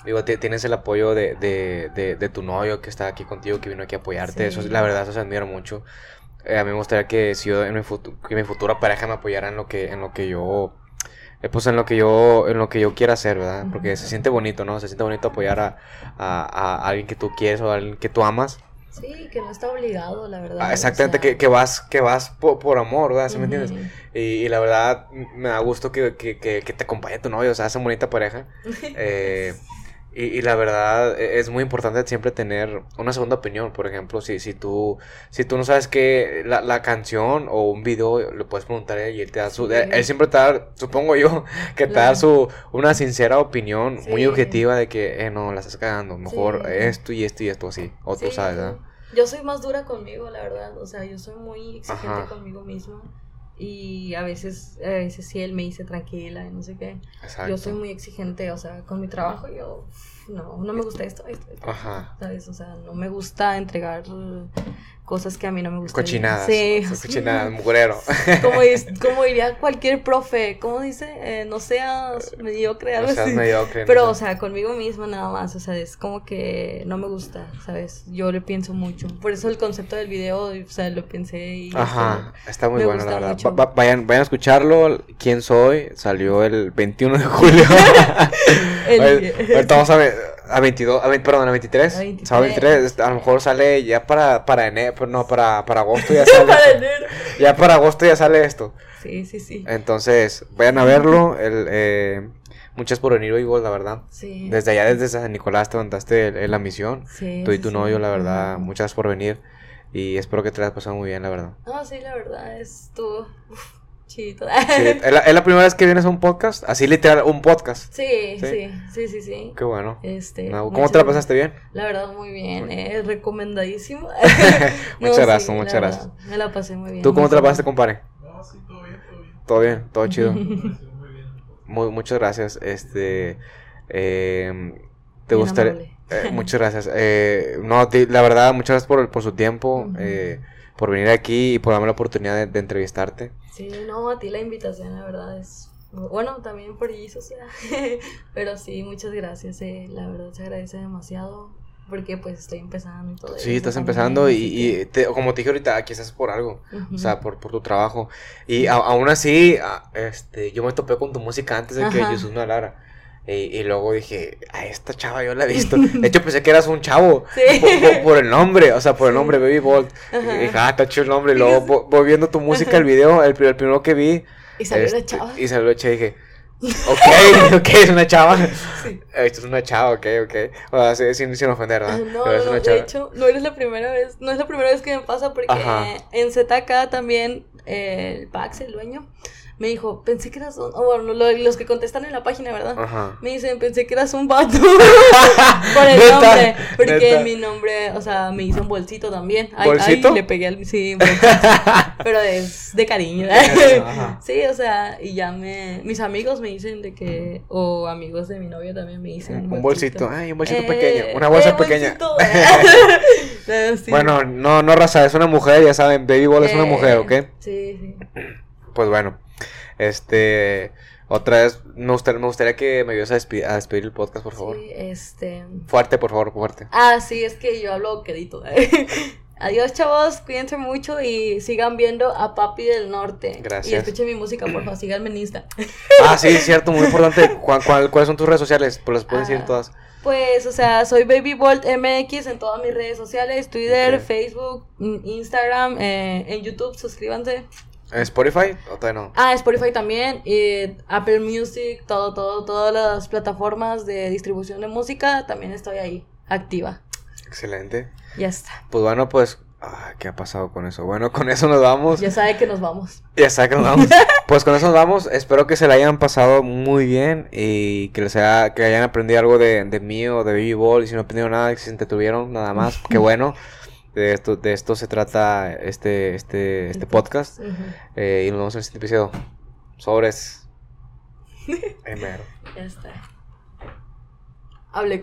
Digo, ti- tienes el apoyo de, de, de, de tu novio que está aquí contigo, que vino aquí a apoyarte. Eso, es- Sí. la verdad, eso se admira mucho. Eh, a mí me gustaría que si yo en mi, que mi futura pareja me apoyara en lo que, en lo que yo, pues en lo que yo, en lo que yo quiera hacer, ¿verdad? Porque se siente bonito, ¿no? Se siente bonito apoyar a, a, a alguien que tú quieres o a alguien que tú amas. Sí, que no está obligado, la verdad. Ah, o exactamente, sea, que, que vas, que vas por, por amor, ¿verdad? ¿Sí me entiendes? Y, y la verdad, me da gusto que, que, que, que te acompañe tu novio, o sea, hacen bonita pareja. Eh, y, y la verdad, e- es muy importante siempre tener una segunda opinión. Por ejemplo, si, si tú si tú no sabes que la, la canción o un video, le puedes preguntar a él y él te da su... Sí. Él siempre te da, supongo yo, que te da su una sincera opinión muy objetiva de que, eh, no, la estás cagando. Mejor Sí. esto y esto y esto así. O tú sabes, ¿verdad? Yo soy más dura conmigo, la verdad. O sea, yo soy muy exigente Ajá. conmigo misma. Y a veces, a veces sí él me dice tranquila y no sé qué. Exacto. Yo soy muy exigente, o sea, con mi trabajo yo, no, no me gusta esto, esto, esto. Ajá. ¿Sabes? O sea, no me gusta entregar cosas que a mí no me gustan. Cochinadas. Sí. Cochinadas, mugrero. Como, como diría cualquier profe, ¿cómo dice? Eh, no seas mediocre, algo O sea, así. mediocre. Pero, no o sea, conmigo misma nada más, o sea, es como que no me gusta, ¿sabes? Yo le pienso mucho. Por eso el concepto del video, o sea, lo pensé y... Ajá, está muy bueno, la verdad. mucho. Va- va- vayan, vayan a escucharlo. ¿Quién soy? Salió el 21 de julio. El- Ahorita ahorita vamos a, ve- a 22, a 20, perdón, a 23. A 23. Sábado 23. A lo mejor sale ya para, para enero, pero no, para, para agosto ya sale. Para enero. Ya para agosto ya sale esto. Sí, sí, sí. Entonces, vayan a verlo. El, eh, muchas por venir, Igor, la verdad. Sí. Desde allá, desde San Nicolás, te el- la misión. Sí, Tú y tu sí. novio, la verdad. Muchas por venir. Y espero que te la hayas pasado muy bien, la verdad. No, sí, la verdad, estuvo uf, chidito. Sí, ¿es, la, es la primera vez que vienes a un podcast? Así literal, un podcast. Sí, Sí. sí, sí, sí, sí. Qué bueno. Este, No, ¿Cómo te la pasaste bien? La verdad, muy bien, eh, recomendadísimo. Muchas No, gracias, sí, muchas gracias. verdad, Me la pasé muy bien. ¿Tú cómo te la pasaste, compadre? No, sí, todo bien, todo bien. Todo bien, todo chido. Muy bien. Muy, muchas gracias. Este. eh, ¿Te Bien gustaría.? eh, muchas gracias. Eh, no, la verdad, muchas gracias por, por su tiempo. Eh, por venir aquí y por darme la oportunidad de, de entrevistarte. Sí, no, a ti la invitación, la verdad, es... Bueno, también por Jesus, ya. Pero sí, muchas gracias, eh, la verdad se agradece demasiado porque pues estoy empezando y todo Sí, eso estás empezando y, y te- como te dije ahorita, aquí estás por algo. O sea, por, por tu trabajo. Y a- aún así, a- este, yo me topé con tu música antes de que. Jesús me hablara. Y, y luego dije, a esta chava yo la he visto. De hecho, pensé que eras un chavo. Sí. Por, por- por el nombre, o sea, por el nombre, Baby Bolt. Y Ajá. dije, ah, está chido el nombre. Y luego vo- voy viendo tu música, el video, el, el primero que vi. Y salió la este, chava. Y salió la chava y dije, ok, ok, es una chava. Sí. Esto es una chava, ok, ok. O sea, sin, sin ofender, ¿verdad? No, no, una de hecho, no eres la primera vez, no es la primera vez que me pasa porque Ajá. en ZK también eh, el Pax, el dueño, me dijo, pensé que eras un, oh, bueno, lo- los que contestan en la página, ¿verdad? Ajá. Me dicen, pensé que eras un vato por el Neta, nombre, porque neta. mi nombre, o sea, me hizo un bolsito también. Ay, ¿Bolsito? ay, le pegué al, sí, bolsito, pero es de cariño. Sí, o sea, y ya me, mis amigos me dicen de que, o amigos de mi novio también me dicen. Un bolsito, ay, un bolsito Eh, pequeño, una bolsa eh, pequeña. bolsito. Eh, sí. Bueno, no, no raza, es una mujer, ya saben, Baby Ball es una Eh, mujer, ¿ok? Sí, sí. Pues bueno, este, otra vez, me gustaría, me gustaría que me ayudes a, despedir el podcast, por favor. Sí, este. Fuerte, por favor, fuerte. Ah, sí, es que yo hablo quedito. Adiós, chavos, cuídense mucho y sigan viendo a Papi del Norte. Gracias. Y escuchen mi música, por favor, síganme en Insta. Ah, sí, cierto, muy importante. ¿Cuál, cuál- cuáles son tus redes sociales? Pues las puedes decir Ah. todas. Pues, o sea, soy Baby Bolt MX en todas mis redes sociales, Twitter, Ok. Facebook, mm, Instagram, eh, en YouTube, suscríbanse. ¿En Spotify? ¿O todavía no? Ah, Spotify también, y Apple Music, todo, todo, todas las plataformas de distribución de música, también estoy ahí, activa. Excelente. Ya está. Pues bueno, pues Ah, ¿Qué ha pasado con eso? Bueno, con eso nos vamos. Ya sabe que nos vamos. Ya sabe que nos vamos. pues con eso nos vamos. Espero que se la hayan pasado muy bien y que les haya, que hayan aprendido algo de, de mí o de Baby Ball. Y si no aprendieron nada, que se entretuvieron nada más. Qué bueno. De esto, de esto se trata este, este, este podcast. Ujú. Eh, y nos vemos en el siguiente episodio. Sobres. Mero. Ya está. Hablé